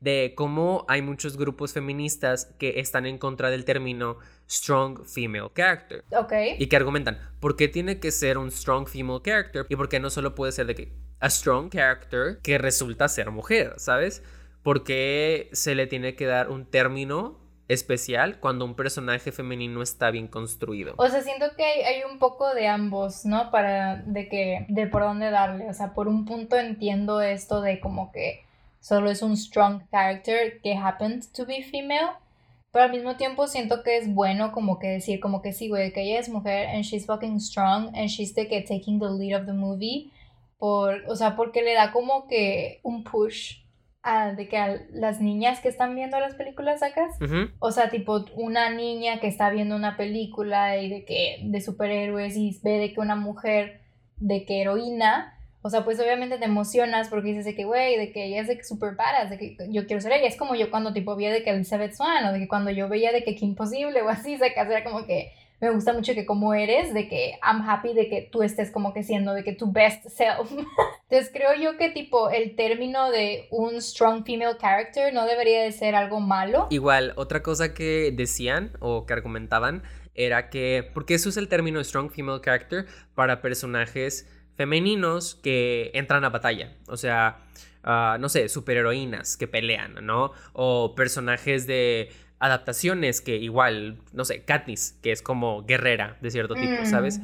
de cómo hay muchos grupos feministas que están en contra del término strong female character. Ok. Y que argumentan, ¿por qué tiene que ser un strong female character? Y por qué no solo puede ser de que a strong character que resulta ser mujer, ¿sabes? ¿Por qué se le tiene que dar un término especial cuando un personaje femenino está bien construido? O sea, siento que hay, un poco de ambos, ¿no? Para de que de por dónde darle, o sea, por un punto entiendo esto de como que solo es un strong character que happens to be female. Pero al mismo tiempo siento que es bueno como que decir como que sí, güey, que ella es mujer and she's fucking strong and she's the que taking the lead of the movie. Por, o sea, porque le da como que un push a, de que a las niñas que están viendo las películas sacas. O sea, tipo una niña que está viendo una película y de que de superhéroes y ve de que una mujer de que heroína, o sea, pues obviamente te emocionas porque dices de que, güey, de que ella es de que super badass, de que yo quiero ser ella. Es como yo cuando tipo vi de que Elizabeth Swan o de que cuando yo veía de que Qué Imposible o así, sacas, era como que me gusta mucho que como eres, de que I'm happy de que tú estés como que siendo de que tu best self. Entonces creo yo que tipo el término de un strong female character no debería de ser algo malo. Igual, otra cosa que decían o que argumentaban era que, porque eso es el término strong female character para personajes femeninos que entran a batalla, o sea, ah, no sé, superheroínas que pelean, ¿no? O personajes de adaptaciones que igual, no sé, Katniss, que es como guerrera de cierto tipo, Mm. ¿sabes?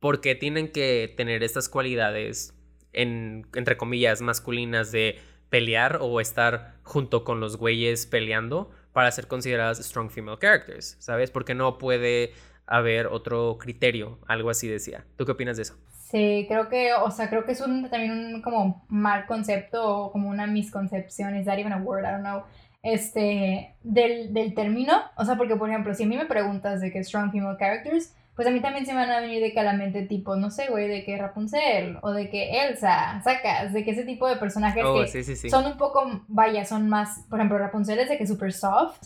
Porque tienen que tener estas cualidades, en, entre comillas, masculinas de pelear o estar junto con los güeyes peleando para ser consideradas strong female characters, ¿sabes? Porque no puede haber otro criterio, algo así decía. ¿Tú qué opinas de eso? Sí, creo que, o sea, creo que es un también un como mal concepto o como una misconcepción, is that even a word? I don't know. Este, del, del término, o sea, porque por ejemplo, si a mí me preguntas de que strong female characters, pues a mí también se me van a venir de que a la mente tipo, no sé, güey, de que Rapunzel o de que Elsa, sacas, de que ese tipo de personajes Oh, que sí, sí, sí. son un poco, vaya, son más, por ejemplo, Rapunzel es de que super soft,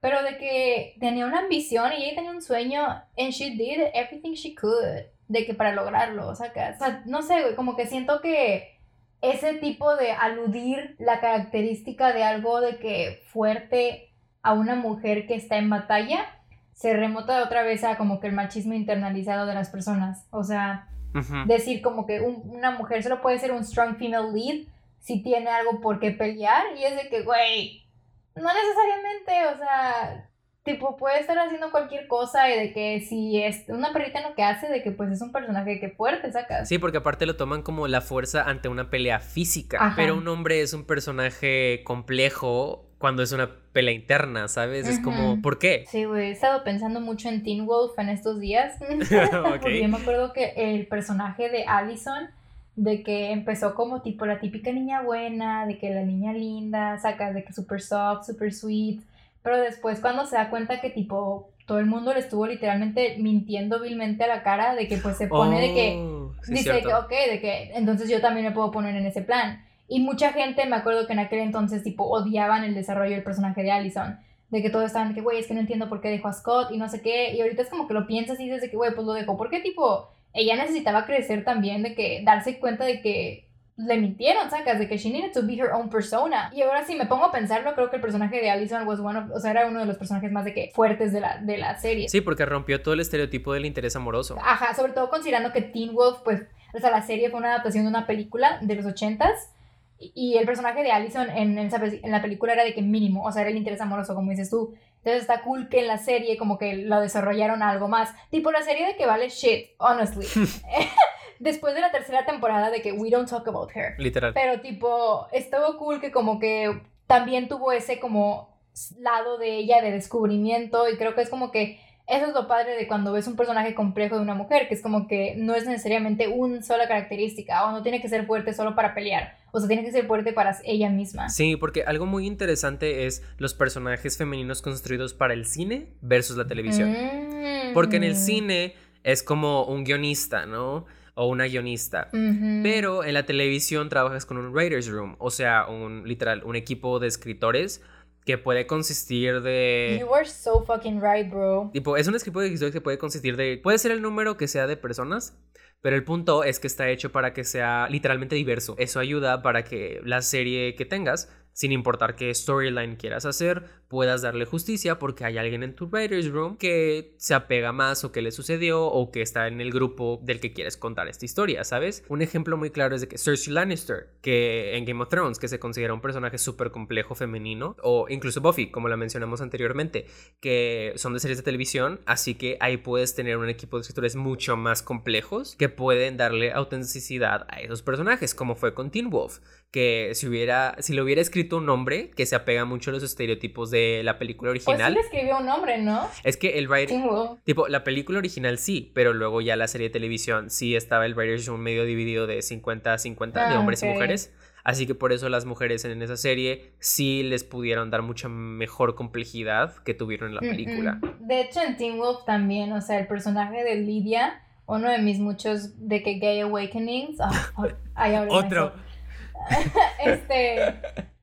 pero de que tenía una ambición y ella tenía un sueño and she did everything she could, de que para lograrlo, sacas. O sea, no sé, güey, como que siento que ese tipo de aludir la característica de algo de que fuerte a una mujer que está en batalla se remota otra vez a como que el machismo internalizado de las personas. O sea, decir como que un- una mujer solo puede ser un strong female lead si tiene algo por qué pelear y es de que, güey, no necesariamente, o sea, tipo puede estar haciendo cualquier cosa y de que si es una perrita lo que hace, de que pues es un personaje que fuerte, sacas. Sí, porque aparte lo toman como la fuerza ante una pelea física. Ajá. Pero un hombre es un personaje complejo cuando es una pelea interna, ¿sabes? Es como. ¿por qué? Sí, güey, he estado pensando mucho en Teen Wolf en estos días. Ok. Porque yo me acuerdo que el personaje de Allison, de que empezó como tipo la típica niña buena, de que la niña linda, sacas de que super soft, super sweet. Pero después cuando se da cuenta que tipo todo el mundo le estuvo literalmente mintiendo vilmente a la cara, de que pues se pone de que Oh, sí, dice cierto. que, ok, de que entonces yo también me puedo poner en ese plan. Y mucha gente, me acuerdo que en aquel entonces, tipo, odiaban el desarrollo del personaje de Allison. De que todos estaban de que, güey, es que no entiendo por qué dejó a Scott y no sé qué. Y ahorita es como que lo piensas y dices de que, güey, pues lo dejó. Porque, tipo, ella necesitaba crecer también, de que darse cuenta de que le mintieron, sacas, de que she needed to be her own persona. Y ahora sí me pongo a pensarlo, creo que el personaje de Allison was one of, o sea, era uno de los personajes más de que fuertes de la, de la serie. Sí, porque rompió todo el estereotipo del interés amoroso. Ajá, sobre todo considerando que Teen Wolf, pues, o sea, la serie fue una adaptación de una película de los ochentas y el personaje de Allison en, esa pe- en la película era de que mínimo, o sea, era el interés amoroso, como dices tú. Entonces está cool que en la serie como que lo desarrollaron algo más. Tipo la serie de que vale shit, honestly. Después de la tercera temporada de que we don't talk about her. Literal. Pero tipo, estuvo cool que como que también tuvo ese como lado de ella de descubrimiento y creo que es como que eso es lo padre de cuando ves un personaje complejo de una mujer, que es como que no es necesariamente una sola característica o no tiene que ser fuerte solo para pelear, o sea, tiene que ser fuerte para ella misma. Sí, porque algo muy interesante es los personajes femeninos construidos para el cine versus la televisión. Mm. Porque en el cine es como un guionista, ¿no? O una guionista. Pero en la televisión trabajas con un writer's room, o sea, un literal, un equipo de escritores que puede consistir de... You are so fucking right, bro. Tipo, es un equipo de escritores que puede consistir de... Puede ser el número que sea de personas, pero el punto es que está hecho para que sea literalmente diverso. Eso ayuda para que la serie que tengas, sin importar qué storyline quieras hacer, puedas darle justicia porque hay alguien en tu writer's room que se apega más o que le sucedió o que está en el grupo del que quieres contar esta historia, ¿sabes? Un ejemplo muy claro es de que Cersei Lannister, que en Game of Thrones, que se considera un personaje súper complejo femenino, o incluso Buffy, como la mencionamos anteriormente, que son de series de televisión, así que ahí puedes tener un equipo de escritores mucho más complejos que pueden darle autenticidad a esos personajes, como fue con Teen Wolf, que si hubiera, si lo hubiera escrito un hombre que se apega mucho a los estereotipos de la película Pues sí original, le escribió un nombre, ¿no? es que el writer, tipo, la película original sí, pero luego ya la serie de televisión sí estaba el writer's room medio dividido de 50 a 50 de Ah, hombres y mujeres. Así que por eso las mujeres en esa serie sí les pudieron dar mucha mejor complejidad que tuvieron en la película. De hecho, en Teen Wolf también, o sea, el personaje de Lydia, uno de mis muchos de que gay awakenings. Ah, Otro. este,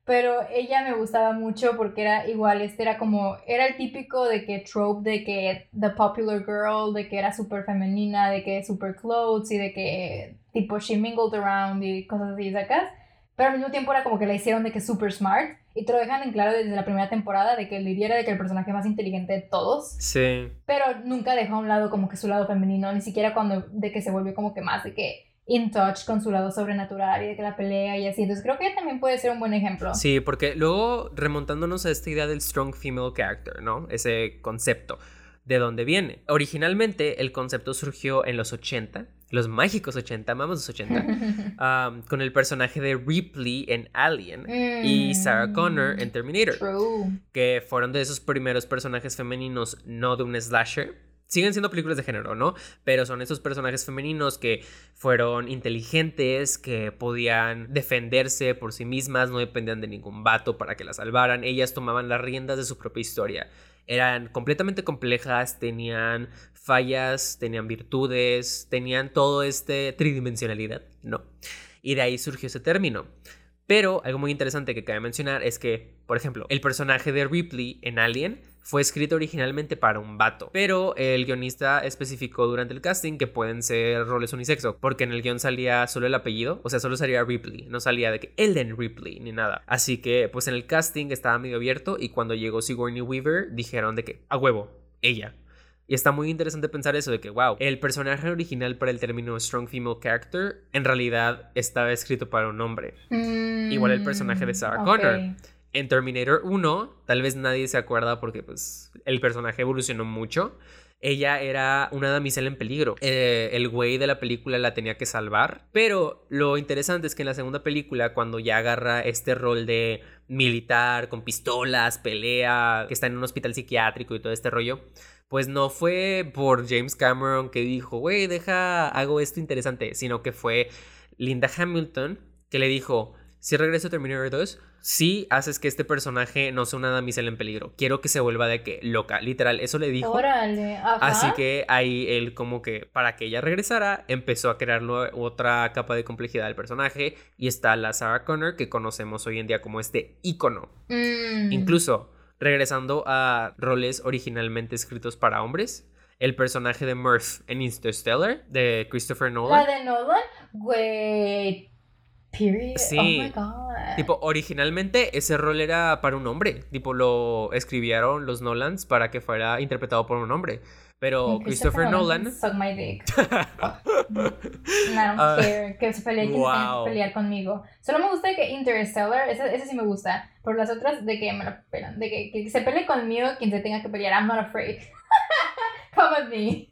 pero ella me gustaba mucho porque era igual, este era como, era el típico de que trope de que the popular girl, de que era súper femenina, de que super clothes y de que tipo she mingled around y cosas así, ¿sacas? Pero al mismo tiempo era como que la hicieron de que super smart y te lo dejan en claro desde la primera temporada de que Lidia era de que el personaje más inteligente de todos. Sí. Pero nunca dejó a un lado como que su lado femenino, ni siquiera cuando de que se volvió como que más de que in touch con su lado sobrenatural y de que la pelea y así. Entonces creo que también puede ser un buen ejemplo. Sí, porque luego remontándonos a esta idea del strong female character, ¿no? Ese concepto. ¿De dónde viene? Originalmente el concepto surgió en los 80, los mágicos 80, amamos los 80, con el personaje de Ripley en Alien y Sarah Connor en Terminator, que fueron de esos primeros personajes femeninos no de un slasher, siguen siendo películas de género, ¿no? Pero son esos personajes femeninos que fueron inteligentes, que podían defenderse por sí mismas, no dependían de ningún vato para que las salvaran, ellas tomaban las riendas de su propia historia. Eran completamente complejas, tenían fallas, tenían virtudes, tenían todo este tridimensionalidad, ¿no? Y de ahí surgió ese término. Pero algo muy interesante que cabe mencionar es que, por ejemplo, el personaje de Ripley en Alien fue escrito originalmente para un vato, pero el guionista especificó durante el casting que pueden ser roles unisexo, porque en el guion salía solo el apellido, o sea, solo salía Ripley, no salía de que Elden Ripley ni nada. Así que, pues en el casting estaba medio abierto y cuando llegó Sigourney Weaver dijeron de que, a huevo, ella. Y está muy interesante pensar eso de que, wow, el personaje original para el término Strong Female Character en realidad estaba escrito para un hombre. Igual el personaje de Sarah mm, Connor en Terminator 1, tal vez nadie se acuerda porque pues el personaje evolucionó mucho. Ella era una damisela en peligro. Eh, el güey de la película la tenía que salvar. Pero lo interesante es que en la segunda película, cuando ya agarra este rol de militar, con pistolas, pelea, que está en un hospital psiquiátrico y todo este rollo, pues no fue por James Cameron que dijo, güey, deja, hago esto interesante, sino que fue Linda Hamilton que le dijo, si regreso a Terminator 2, sí haces que este personaje no sea una damisela en peligro. Quiero que se vuelva de que loca. Literal, eso le dijo. Órale, Así que ahí él como que para que ella regresara, empezó a crear otra capa de complejidad del personaje. Y está la Sarah Connor que conocemos hoy en día como este ícono. Mm. Incluso, regresando a roles originalmente escritos para hombres. El personaje de Murph en Interstellar de Christopher Nolan. ¿La de Nolan? Güey Period. Sí. Oh my God. Tipo, originalmente ese rol era para un hombre. Tipo, lo escribieron los Nolans para que fuera interpretado por un hombre. Pero Christopher, Nolan. Suck my dick. no, uh, que se pelee quien wow. que pelear conmigo. Solo me gusta que Interstellar, ese, ese sí me gusta. Por las otras, de que me lo pelan. De que, que se pelee conmigo quien se tenga que pelear. I'm not afraid. Come with me.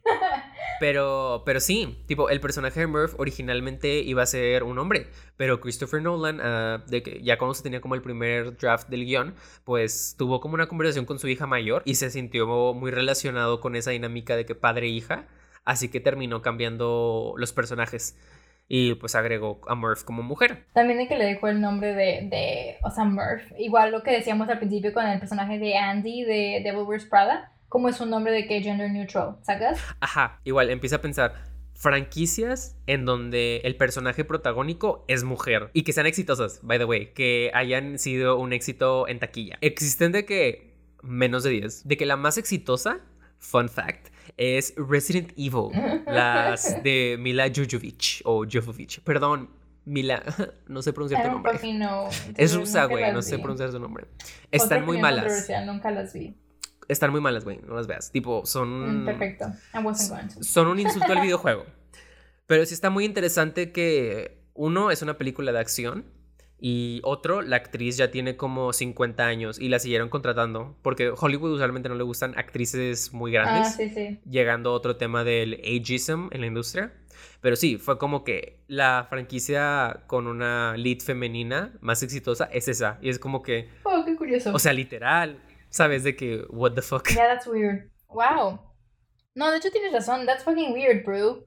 Pero, pero sí, tipo, el personaje de Murph originalmente iba a ser un hombre, pero Christopher Nolan, ah, de que ya cuando se tenía como el primer draft del guion, pues tuvo como una conversación con su hija mayor y se sintió muy relacionado con esa dinámica de que padre e así que terminó cambiando los personajes y pues agregó a Murph como mujer. También de que le dejó el nombre de, de, o sea, Murph, igual lo que decíamos al principio con el personaje de Andy de Devil Wears Prada como es un nombre de que gender neutral, ¿sacas? Ajá, igual empieza a pensar franquicias en donde el personaje protagónico es mujer y que sean exitosas, by the way, que hayan sido un éxito en taquilla. Existen de que menos de 10, de que la más exitosa, fun fact, es Resident Evil, las de Mila Jovovich o Jovovich, perdón, Mila, no sé pronunciar tu nombre. Es rusa, güey, no sé pronunciar su nombre. Están muy malas. Nunca las vi están muy malas, güey, no las veas. Tipo, son... Mm, perfecto. Son un insulto al videojuego. Pero sí está muy interesante que uno es una película de acción y otro, la actriz ya tiene como 50 años y la siguieron contratando porque Hollywood usualmente no le gustan actrices muy grandes. Ah, sí, sí. Llegando a otro tema del ageism en la industria. Pero sí, fue como que la franquicia con una lead femenina más exitosa es esa. Y es como que... Oh, qué curioso. O sea, literal. ¿Sabes? De que, what the fuck. Yeah, that's weird. Wow. No, de hecho tienes razón. That's fucking weird, bro.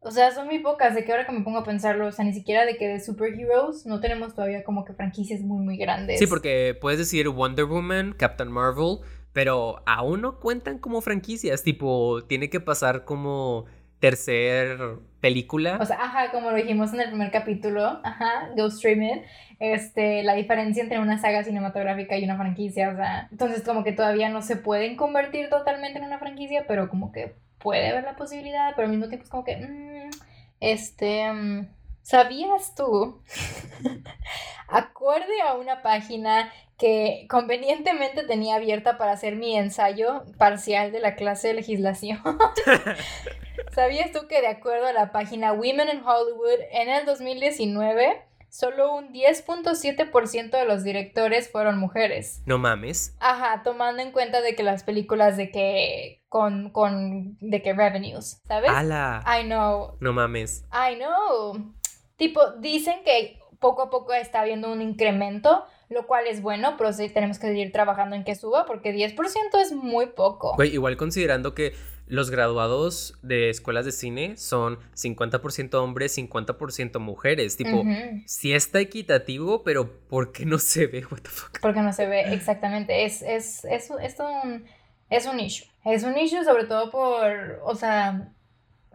O sea, son muy pocas, de que ahora que me pongo a pensarlo, o sea, ni siquiera de que de superheroes no tenemos todavía como que franquicias muy, muy grandes. Sí, porque puedes decir Wonder Woman, Captain Marvel, pero aún no cuentan como franquicias, tipo, tiene que pasar como tercer película. O sea, ajá, como lo dijimos en el primer capítulo, ajá, Ghost Streaming, este, la diferencia entre una saga cinematográfica y una franquicia, o sea, entonces como que todavía no se pueden convertir totalmente en una franquicia, pero como que puede haber la posibilidad, pero al mismo tiempo es como que, mm, este, mm, ¿sabías tú? Acorde a una página que convenientemente tenía abierta para hacer mi ensayo parcial de la clase de legislación. ¿Sabías tú que de acuerdo a la página Women in Hollywood en el 2019 solo un 10.7% de los directores fueron mujeres? No mames. Ajá, tomando en cuenta de que las películas de que con con de que revenues, ¿sabes? ¡Hala! I know. No mames. I know. Tipo, dicen que poco a poco está habiendo un incremento, lo cual es bueno, pero sí tenemos que seguir trabajando en que suba porque 10% es muy poco. Güey, igual considerando que los graduados de escuelas de cine son 50% hombres, 50% mujeres. Tipo, Ujú. sí está equitativo, pero ¿por qué no se ve? What the fuck? Porque no se ve exactamente. Es, es, es, es un, es un issue. Es un issue sobre todo por, o sea,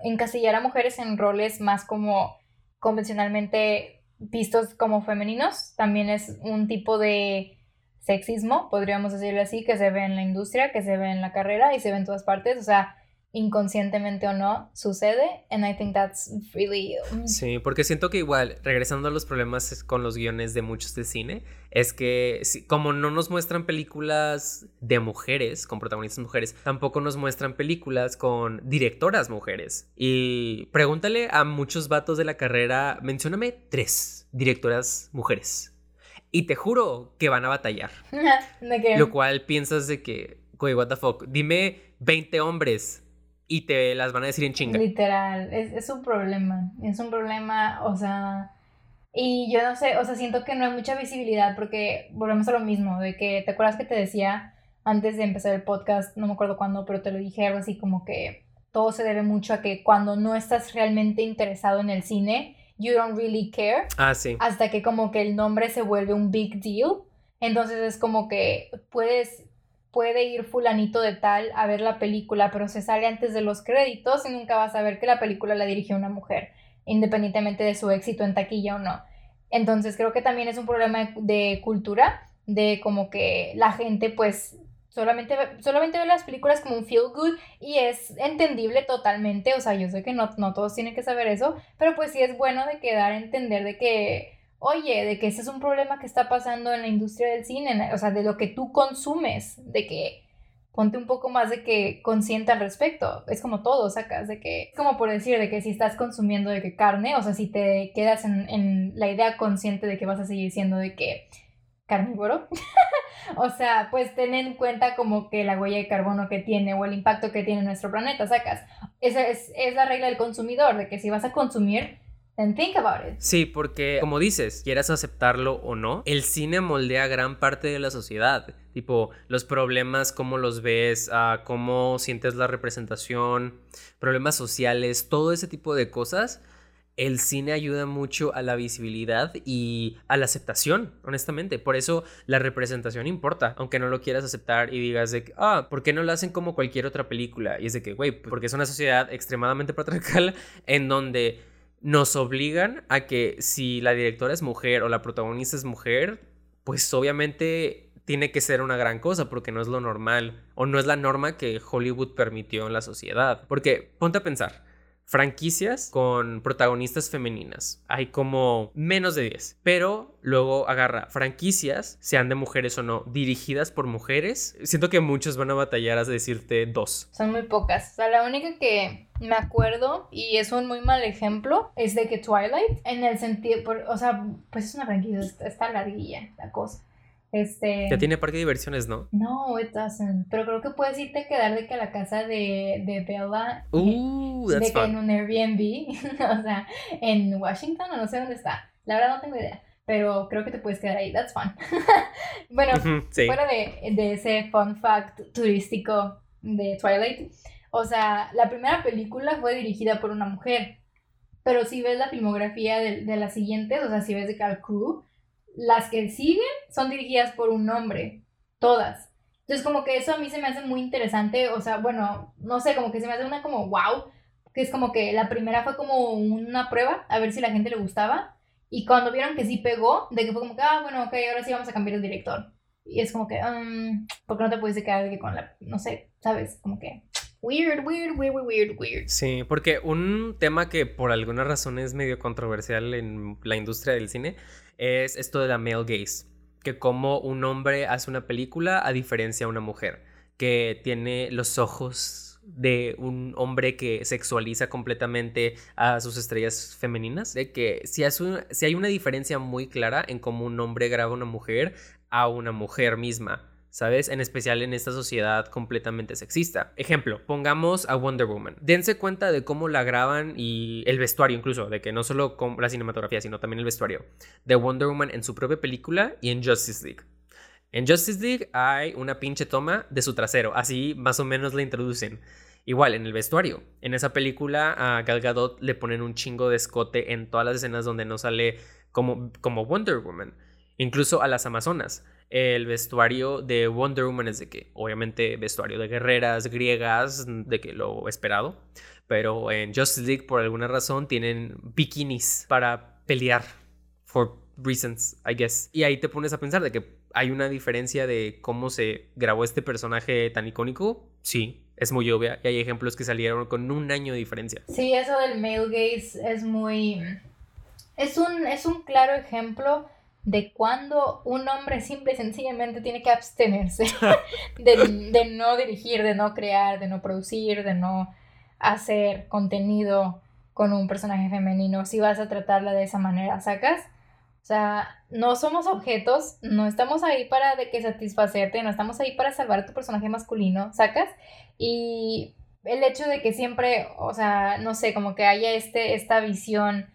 encasillar a mujeres en roles más como convencionalmente vistos como femeninos. También es un tipo de sexismo, podríamos decirlo así, que se ve en la industria, que se ve en la carrera y se ve en todas partes. O sea, inconscientemente o no, sucede. And I think that's really... mm, Sí, porque siento que igual, regresando a los problemas con los guiones de muchos de cine, es que como no nos muestran películas de mujeres, con protagonistas mujeres, tampoco nos muestran películas con directoras mujeres. Y pregúntale a muchos vatos de la carrera, mencióname tres directoras mujeres. Y te juro que van a batallar. Lo cual piensas de que, güey, what the fuck, dime 20 hombres y te las van a decir en chinga. Literal, es, es un problema, es un problema, o sea, y yo no sé, o sea, siento que no hay mucha visibilidad porque volvemos a lo mismo, de que, ¿te acuerdas que te decía antes de empezar el podcast, no me acuerdo cuándo, pero te lo dije algo así como que todo se debe mucho a que cuando no estás realmente interesado en el cine, you don't really care, Ah, sí. hasta que como que el nombre se vuelve un big deal. Entonces es como que puedes, puede ir fulanito de tal a ver la película, pero se sale antes de los créditos y nunca vas a ver que la película la dirigió una mujer, independientemente de su éxito en taquilla o no. Entonces creo que también es un problema de, cultura, de como que la gente pues solamente solamente ve las películas como un feel good y es entendible totalmente, o sea, yo sé que no, no todos tienen que saber eso, pero pues sí es bueno de que dar a entender de que, oye, de que ese es un problema que está pasando en la industria del cine, o sea, de lo que tú consumes, de que ponte un poco más de que consciente al respecto. Es como todo, sacas, de que, es como por decir, de que si estás consumiendo de que carne, o sea, si te quedas en, en la idea consciente de que vas a seguir siendo de que carnívoro, o sea, pues ten en cuenta como que la huella de carbono que tiene o el impacto que tiene nuestro planeta, sacas. Esa es, es la regla del consumidor, de que si vas a consumir, then think about it. Sí, porque como dices, quieras aceptarlo o no, el cine moldea gran parte de la sociedad. Tipo, los problemas, cómo los ves, ah, cómo sientes la representación, problemas sociales, todo ese tipo de cosas. El cine ayuda mucho a la visibilidad y a la aceptación, honestamente. Por eso la representación importa, aunque no lo quieras aceptar y digas de que, ah, ¿por qué no lo hacen como cualquier otra película? Y es de que, güey, porque es una sociedad extremadamente patriarcal en donde nos obligan a que si la directora es mujer o la protagonista es mujer, pues obviamente tiene que ser una gran cosa porque no es lo normal o no es la norma que Hollywood permitió en la sociedad. Porque ponte a pensar, franquicias con protagonistas femeninas, hay como menos de 10, pero luego agarra franquicias, sean de mujeres o no, dirigidas por mujeres. Siento que muchos van a batallar a decirte dos. Son muy pocas. O sea, la única que me acuerdo, y es un muy mal ejemplo, es de que Twilight, en el sentido, por- o sea, pues es una franquicia, está, larguilla la cosa. Este... Ya tiene parque de diversiones, ¿no? No, it doesn't. Pero creo que puedes irte a quedar de que a la casa de, de Bella. Uh, de that's que en un Airbnb, o sea, en Washington o no sé dónde está. La verdad no tengo idea, pero creo que te puedes quedar ahí, that's fun. bueno, sí. fuera de, de ese fun fact turístico de Twilight, o sea, la primera película fue dirigida por una mujer pero si ves la filmografía de, de las siguientes, o sea, si ves de Cal Crew, las que siguen son dirigidas por un hombre, todas. Entonces como que eso a mí se me hace muy interesante, o sea, bueno, no sé, como que se me hace una como wow, que es como que la primera fue como una prueba, a ver si la gente le gustaba, y cuando vieron que sí pegó, de que fue como que, ah, bueno, ok, ahora sí vamos a cambiar el director. Y es como que, um, ¿por qué no te pudiste quedar con la, no sé, sabes? Como que, weird, weird, weird, weird, weird. Sí, porque un tema que por alguna razón es medio controversial en la industria del cine es esto de la male gaze. Que como un hombre hace una película a diferencia de una mujer, que tiene los ojos de un hombre que sexualiza completamente a sus estrellas femeninas, de que si, hay una diferencia muy clara en cómo un hombre graba a una mujer a una mujer misma. ¿Sabes? En especial en esta sociedad completamente sexista. Ejemplo, pongamos a Wonder Woman. Dense cuenta de cómo la graban y el vestuario incluso, de que no solo la cinematografía, sino también el vestuario de Wonder Woman en su propia película y en Justice League. En Justice League hay una pinche toma de su trasero, así más o menos la introducen. Igual, en el vestuario. En esa película a Gal Gadot le ponen un chingo de escote en todas las escenas donde no sale como, como Wonder Woman. Incluso a las Amazonas. El vestuario de Wonder Woman es de que, obviamente, vestuario de guerreras griegas, de que lo esperado. Pero en Justice League, por alguna razón, tienen bikinis para pelear. For reasons, I guess. Y ahí te pones a pensar de que hay una diferencia de cómo se grabó este personaje tan icónico. Sí, es muy obvia. Y hay ejemplos que salieron con un año de diferencia. Sí, eso del male gaze es muy. Es un, es un claro ejemplo de cuando un hombre simple y sencillamente tiene que abstenerse de, de no dirigir, de no crear, de no producir, de no hacer contenido con un personaje femenino si vas a tratarla de esa manera, ¿sacas? O sea, no somos objetos, no estamos ahí para de que satisfacerte, no estamos ahí para salvar a tu personaje masculino, ¿sacas? Y el hecho de que siempre, o sea, no sé, como que haya este, esta visión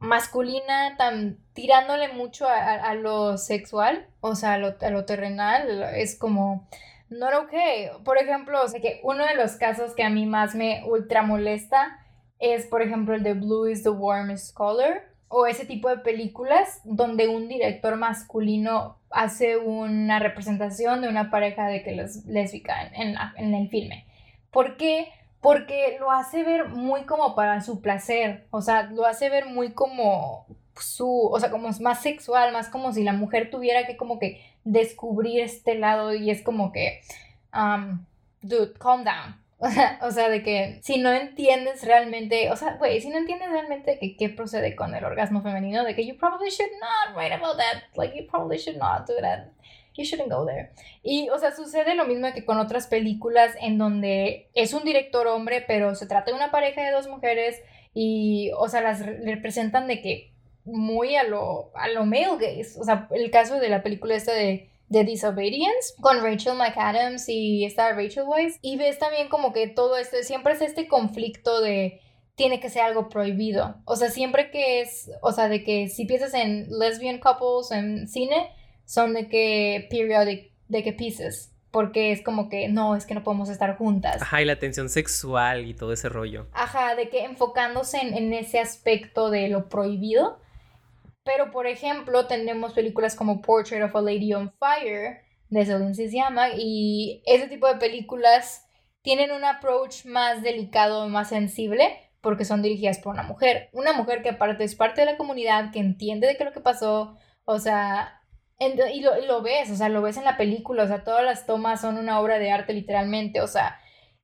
masculina tan tirándole mucho a, lo sexual, o sea, a lo, a lo, terrenal, es como no ok. Por ejemplo, que uno de los casos que a mí más me ultra molesta es, por ejemplo, el de Blue is the Warmest Color, o ese tipo de películas donde un director masculino hace una representación de una pareja de que es lésbica en, en el filme. ¿Por qué? Porque lo hace ver muy como para su placer, o sea, lo hace ver muy como su, o sea, como más sexual, más como si la mujer tuviera que como que descubrir este lado y es como que, um, dude, calm down. O sea, de que si no entiendes realmente, o sea, güey, si no entiendes realmente que qué procede con el orgasmo femenino, de que you probably should not write about that, like you probably should not do that, you shouldn't go there. Y, o sea, sucede lo mismo que con otras películas en donde es un director hombre, pero se trata de una pareja de dos mujeres y, o sea, las representan de que muy a lo, a lo male gaze. O sea, el caso de la película esta de de Disobedience con Rachel McAdams y esta Rachel Weisz. Y ves también como que todo esto, siempre es este conflicto de tiene que ser algo prohibido. O sea, siempre que es, o sea, de que si piensas en lesbian couples en cine, son de que periodic, de que pieces. Porque es como que no, es que no podemos estar juntas. Ajá, y la tensión sexual y todo ese rollo. Ajá, de que enfocándose en, en ese aspecto de lo prohibido pero, por ejemplo, tenemos películas como Portrait of a Lady on Fire, de Celine llama y ese tipo de películas tienen un approach más delicado, más sensible, porque son dirigidas por una mujer. Una mujer que aparte es parte de la comunidad, que entiende de qué es lo que pasó, o sea, y lo, y lo ves, o sea, lo ves en la película, o sea, todas las tomas son una obra de arte literalmente, o sea,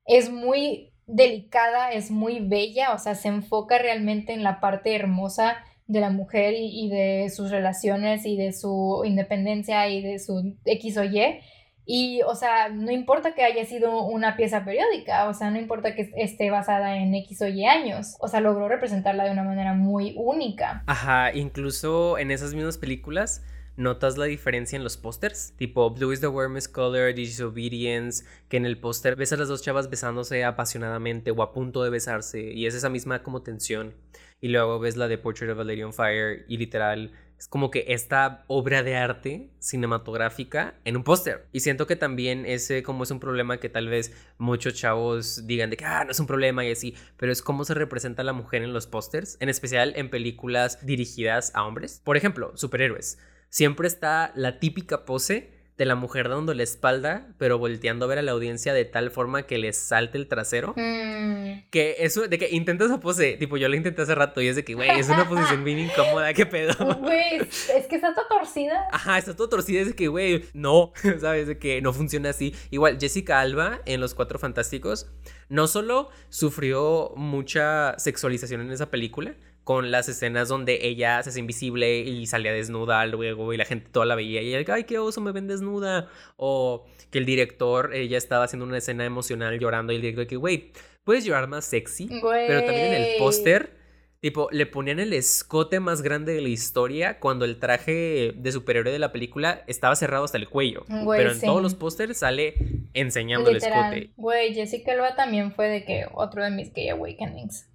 es muy delicada, es muy bella, o sea, se enfoca realmente en la parte hermosa de la mujer y, de sus relaciones y de su independencia y de su X o Y. Y, o sea, no importa que haya sido una pieza periódica, o sea, no importa que esté basada en X o Y años, o sea, logró representarla de una manera muy única. Ajá, incluso en esas mismas películas notas la diferencia en los pósters, tipo Blue is the warmest color, Disobedience, que en el póster ves a las dos chavas besándose apasionadamente o a punto de besarse y es esa misma como tensión y luego ves la de Portrait of a Lady on Fire y literal es como que esta obra de arte cinematográfica en un póster. Y siento que también ese como es un problema que tal vez muchos chavos digan de que, ah, no es un problema y así, pero es cómo se representa a la mujer en los pósters, en especial en películas dirigidas a hombres. Por ejemplo, superhéroes. Siempre está la típica pose de la mujer dando la espalda, pero volteando a ver a la audiencia de tal forma que le salte el trasero. Mm. Que eso, de que intentas esa pose, tipo, yo lo intenté hace rato y es de que, güey, es una posición bien incómoda, qué pedo. Güey, es que está toda torcida. Ajá, está todo torcida, es de que, güey, no, ¿sabes? De que no funciona así. Igual, Jessica Alba en Los Cuatro Fantásticos no solo sufrió mucha sexualización en esa película, con las escenas donde ella se hace invisible y salía desnuda luego y la gente toda la veía y ella, ay, qué oso, me ven desnuda. O que el director, ella estaba haciendo una escena emocional llorando y el director que, güey, puedes llorar más sexy. Pero también en el póster, tipo, le ponían el escote más grande de la historia cuando el traje de superhéroe de la película estaba cerrado hasta el cuello. Pero en todos los pósters sale enseñando el escote. Güey, Jessica Alba también fue de que otro de mis gay awakenings.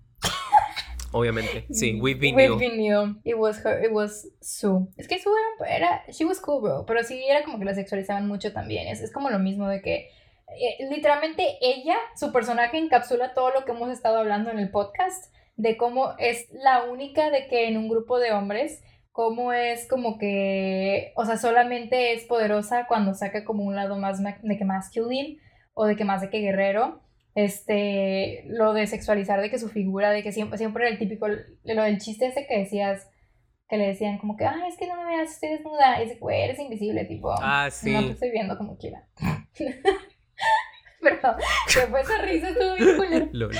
Obviamente, sí, We've Been We've Been New. It was her, it was Sue. Es que Sue era, she was cool, bro, pero sí era como que la sexualizaban mucho también. Es, es como lo mismo de que eh, literalmente ella, su personaje encapsula todo lo que hemos estado hablando en el podcast, de cómo es la única de que en un grupo de hombres, cómo es como que, o sea, solamente es poderosa cuando saca como un lado más de que masculine o de que más de que guerrero este, lo de sexualizar, de que su figura, de que siempre, siempre era el típico, lo del chiste ese que decías, que le decían como que, ay, es que no me veas, estoy desnuda, y dice, güey, eres invisible, tipo, ah, sí. no te estoy viendo como quiera. Que fue esa risa, estuvo bien Lol.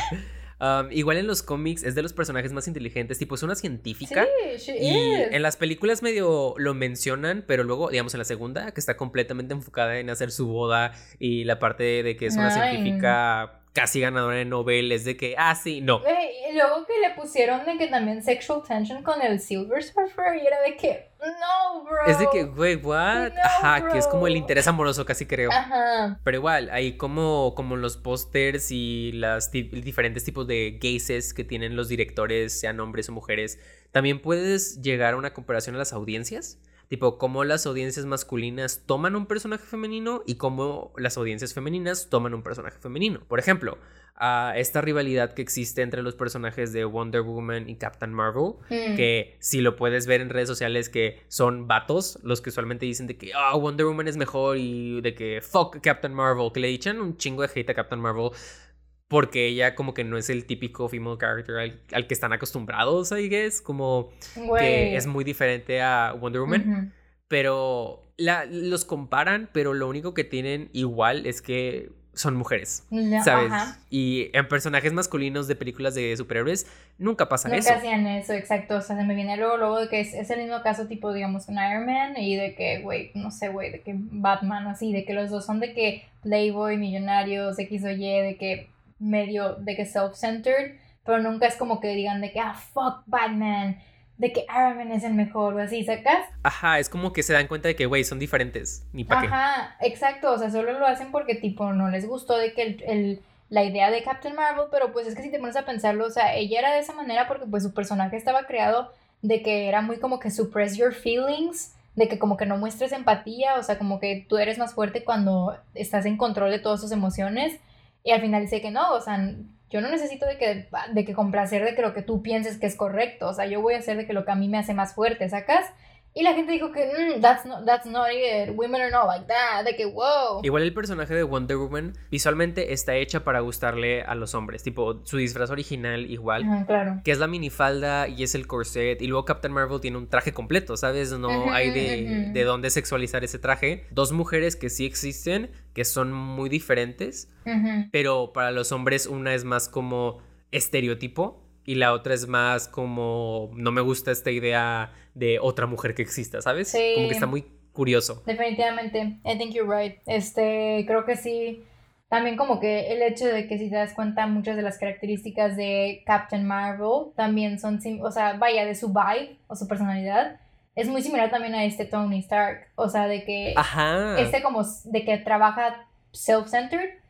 Um, igual en los cómics es de los personajes más inteligentes, tipo es una científica. Sí, y en las películas medio lo mencionan, pero luego, digamos, en la segunda, que está completamente enfocada en hacer su boda y la parte de que es una científica casi ganadora de Nobel es de que, ah, sí, no. Y luego que le pusieron de que también sexual tension con el Silver Surfer y era de que, no, bro. Es de que, güey, what? Ajá, que es como el interés amoroso casi creo. Ajá. Pero igual, ahí como, como los pósters y las diferentes tipos de gazes que tienen los directores, sean hombres o mujeres, también puedes llegar a una comparación a las audiencias. Tipo, cómo las audiencias masculinas toman un personaje femenino y cómo las audiencias femeninas toman un personaje femenino. Por ejemplo, a esta rivalidad que existe entre los personajes de Wonder Woman y Captain Marvel, hmm. que si lo puedes ver en redes sociales que son vatos, los que usualmente dicen de que oh, Wonder Woman es mejor y de que fuck Captain Marvel, que le echan un chingo de hate a Captain Marvel porque ella como que no es el típico female character al, que están acostumbrados, I guess, como que es muy diferente a Wonder Woman, pero la, los comparan, pero lo único que tienen igual es que son mujeres, ¿sabes? Y en personajes masculinos de películas de superhéroes nunca pasa eso. Nunca hacían eso, exacto. O sea, se me viene luego, luego de que es, es el mismo caso tipo, digamos, con Iron Man y de que, güey, no sé, güey, de que Batman, así, de que los dos son de que Playboy, millonarios, X o Y, de que medio de que self-centered, pero nunca es como que digan de que, ah, fuck Batman, de que Iron Man es el mejor o así, ¿sacas? Ajá, es como que se dan cuenta de que, güey, son diferentes, ni para qué. Ajá, exacto, o sea, solo lo hacen porque, tipo, no les gustó de que el, la idea de Captain Marvel, pero pues es que si te pones a pensarlo, o sea, ella era de esa manera porque pues su personaje estaba creado de que era muy como que suppress your feelings, de que como que no muestres empatía, o sea, como que tú eres más fuerte cuando estás en control de todas tus emociones y al final dice que no, o sea, yo no necesito de que, de que complacer de que lo que tú pienses que es correcto, o sea, yo voy a hacer de que lo que a mí me hace más fuerte, ¿sacas? Y la gente dijo que, mm, that's, not, that's not it, women are not like that, de que, wow. Igual el personaje de Wonder Woman visualmente está hecha para gustarle a los hombres, tipo su disfraz original igual, claro. que es la minifalda y es el corset, y luego Captain Marvel tiene un traje completo, ¿sabes? No hay de, de dónde sexualizar ese traje. Dos mujeres que sí existen, que son muy diferentes, pero para los hombres una es más como estereotipo y la otra es más como no me gusta esta idea de otra mujer que exista, ¿sabes? Sí. Como que está muy curioso. Definitivamente, I think you're right. Este, creo que sí. También como que el hecho de que si te das cuenta muchas de las características de Captain Marvel también son, o sea, vaya, de su vibe o su personalidad, es muy similar también a este Tony Stark, o sea, de que Ajá. este como de que trabaja self-centered,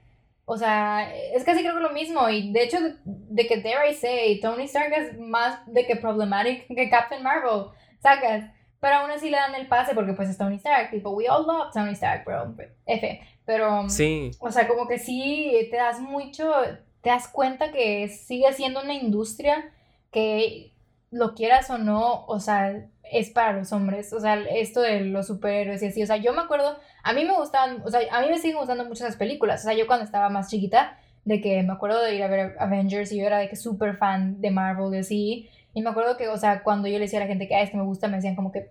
o sea, es casi creo que lo mismo. Y de hecho, de, que dare I say, Tony Stark es más de que problematic que Captain Marvel. Sacas. Pero aún así le dan el pase porque pues es Tony Stark, tipo, we all love Tony Stark, bro. F. Pero, sí. o sea, como que sí te das mucho, te das cuenta que sigue siendo una industria que lo quieras o no, o sea, es para los hombres. O sea, esto de los superhéroes y así. O sea, yo me acuerdo, a mí me gustaban, o sea, a mí me siguen gustando muchas esas películas. O sea, yo cuando estaba más chiquita, de que me acuerdo de ir a ver Avengers y yo era de que súper fan de Marvel y así. Y me acuerdo que, o sea, cuando yo le decía a la gente que, ah, es que me gusta, me decían como que,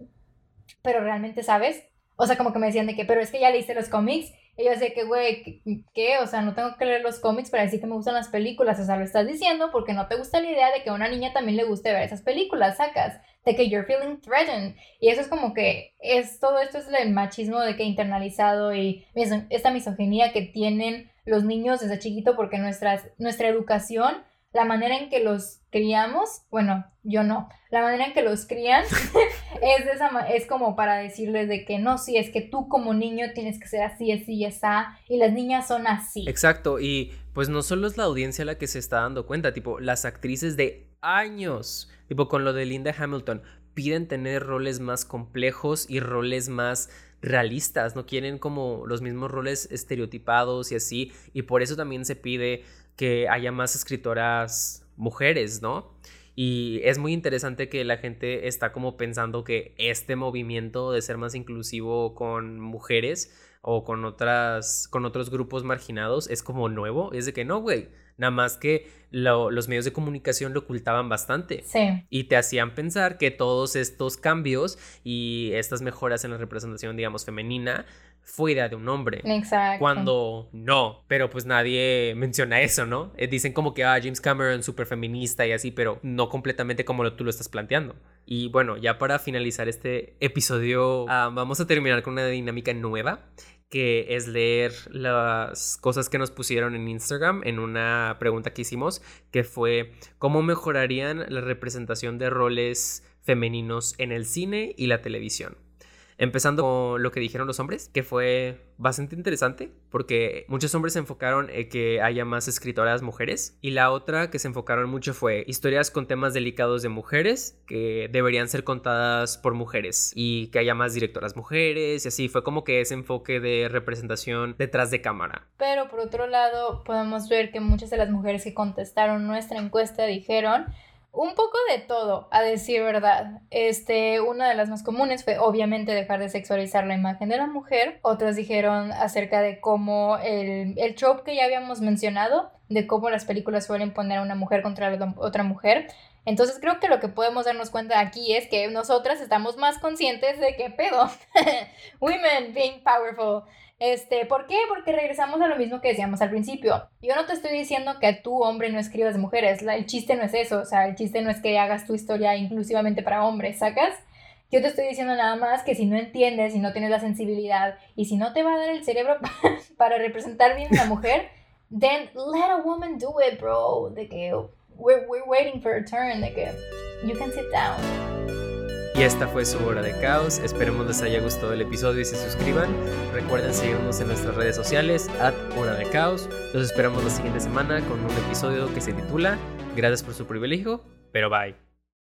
pero realmente sabes. O sea, como que me decían de que, pero es que ya leíste los cómics. Y yo decía que, güey, ¿qué? O sea, no tengo que leer los cómics para decir que me gustan las películas. O sea, lo estás diciendo porque no te gusta la idea de que a una niña también le guste ver esas películas, sacas. De que you're feeling threatened. Y eso es como que es todo esto es el machismo de que internalizado y esta misoginia que tienen los niños desde chiquito porque nuestras, nuestra educación la manera en que los criamos, bueno, yo no, la manera en que los crían es, esa, es como para decirles de que no, sí, es que tú como niño tienes que ser así, así y así, y las niñas son así. Exacto, y pues no solo es la audiencia la que se está dando cuenta, tipo, las actrices de años, tipo con lo de Linda Hamilton, piden tener roles más complejos y roles más realistas, no quieren como los mismos roles estereotipados y así, y por eso también se pide que haya más escritoras mujeres, ¿no? Y es muy interesante que la gente está como pensando que este movimiento de ser más inclusivo con mujeres o con otras con otros grupos marginados es como nuevo, es de que no, güey, nada más que los medios de comunicación lo ocultaban bastante. Sí. Y te hacían pensar que todos estos cambios y estas mejoras en la representación, digamos, femenina fue idea de un hombre. Exacto. Cuando no, pero pues nadie menciona eso, ¿no? Eh, dicen como que, ah, James Cameron súper feminista y así, pero no completamente como tú lo estás planteando. Y bueno, ya para finalizar este episodio, ah, vamos a terminar con una dinámica nueva que es leer las cosas que nos pusieron en Instagram en una pregunta que hicimos, que fue cómo mejorarían la representación de roles femeninos en el cine y la televisión. Empezando con lo que dijeron los hombres, que fue bastante interesante, porque muchos hombres se enfocaron en que haya más escritoras mujeres, y la otra que se enfocaron mucho fue historias con temas delicados de mujeres que deberían ser contadas por mujeres, y que haya más directoras mujeres, y así fue como que ese enfoque de representación detrás de cámara. Pero por otro lado, podemos ver que muchas de las mujeres que contestaron nuestra encuesta dijeron un poco de todo, a decir verdad. Este, una de las más comunes fue obviamente dejar de sexualizar la imagen de la mujer. Otras dijeron acerca de cómo el, el trope que ya habíamos mencionado, de cómo las películas suelen poner a una mujer contra otra mujer. Entonces creo que lo que podemos darnos cuenta aquí es que nosotras estamos más conscientes de que pedo. Women being powerful. Este, ¿por qué? Porque regresamos a lo mismo que decíamos al principio. Yo no te estoy diciendo que tú, hombre, no escribas mujeres. el chiste no es eso. O sea, el chiste no es que hagas tu historia inclusivamente para hombres, ¿sacas? Yo te estoy diciendo nada más que si no entiendes, si no tienes la sensibilidad y si no te va a dar el cerebro para representar bien a la mujer, then let a woman do it, bro. De que we're, we're waiting for a turn. De que you can sit down. Y esta fue su hora de caos. Esperemos les haya gustado el episodio y se suscriban. Recuerden seguirnos en nuestras redes sociales, at hora de caos. Los esperamos la siguiente semana con un episodio que se titula Gracias por su privilegio, pero bye.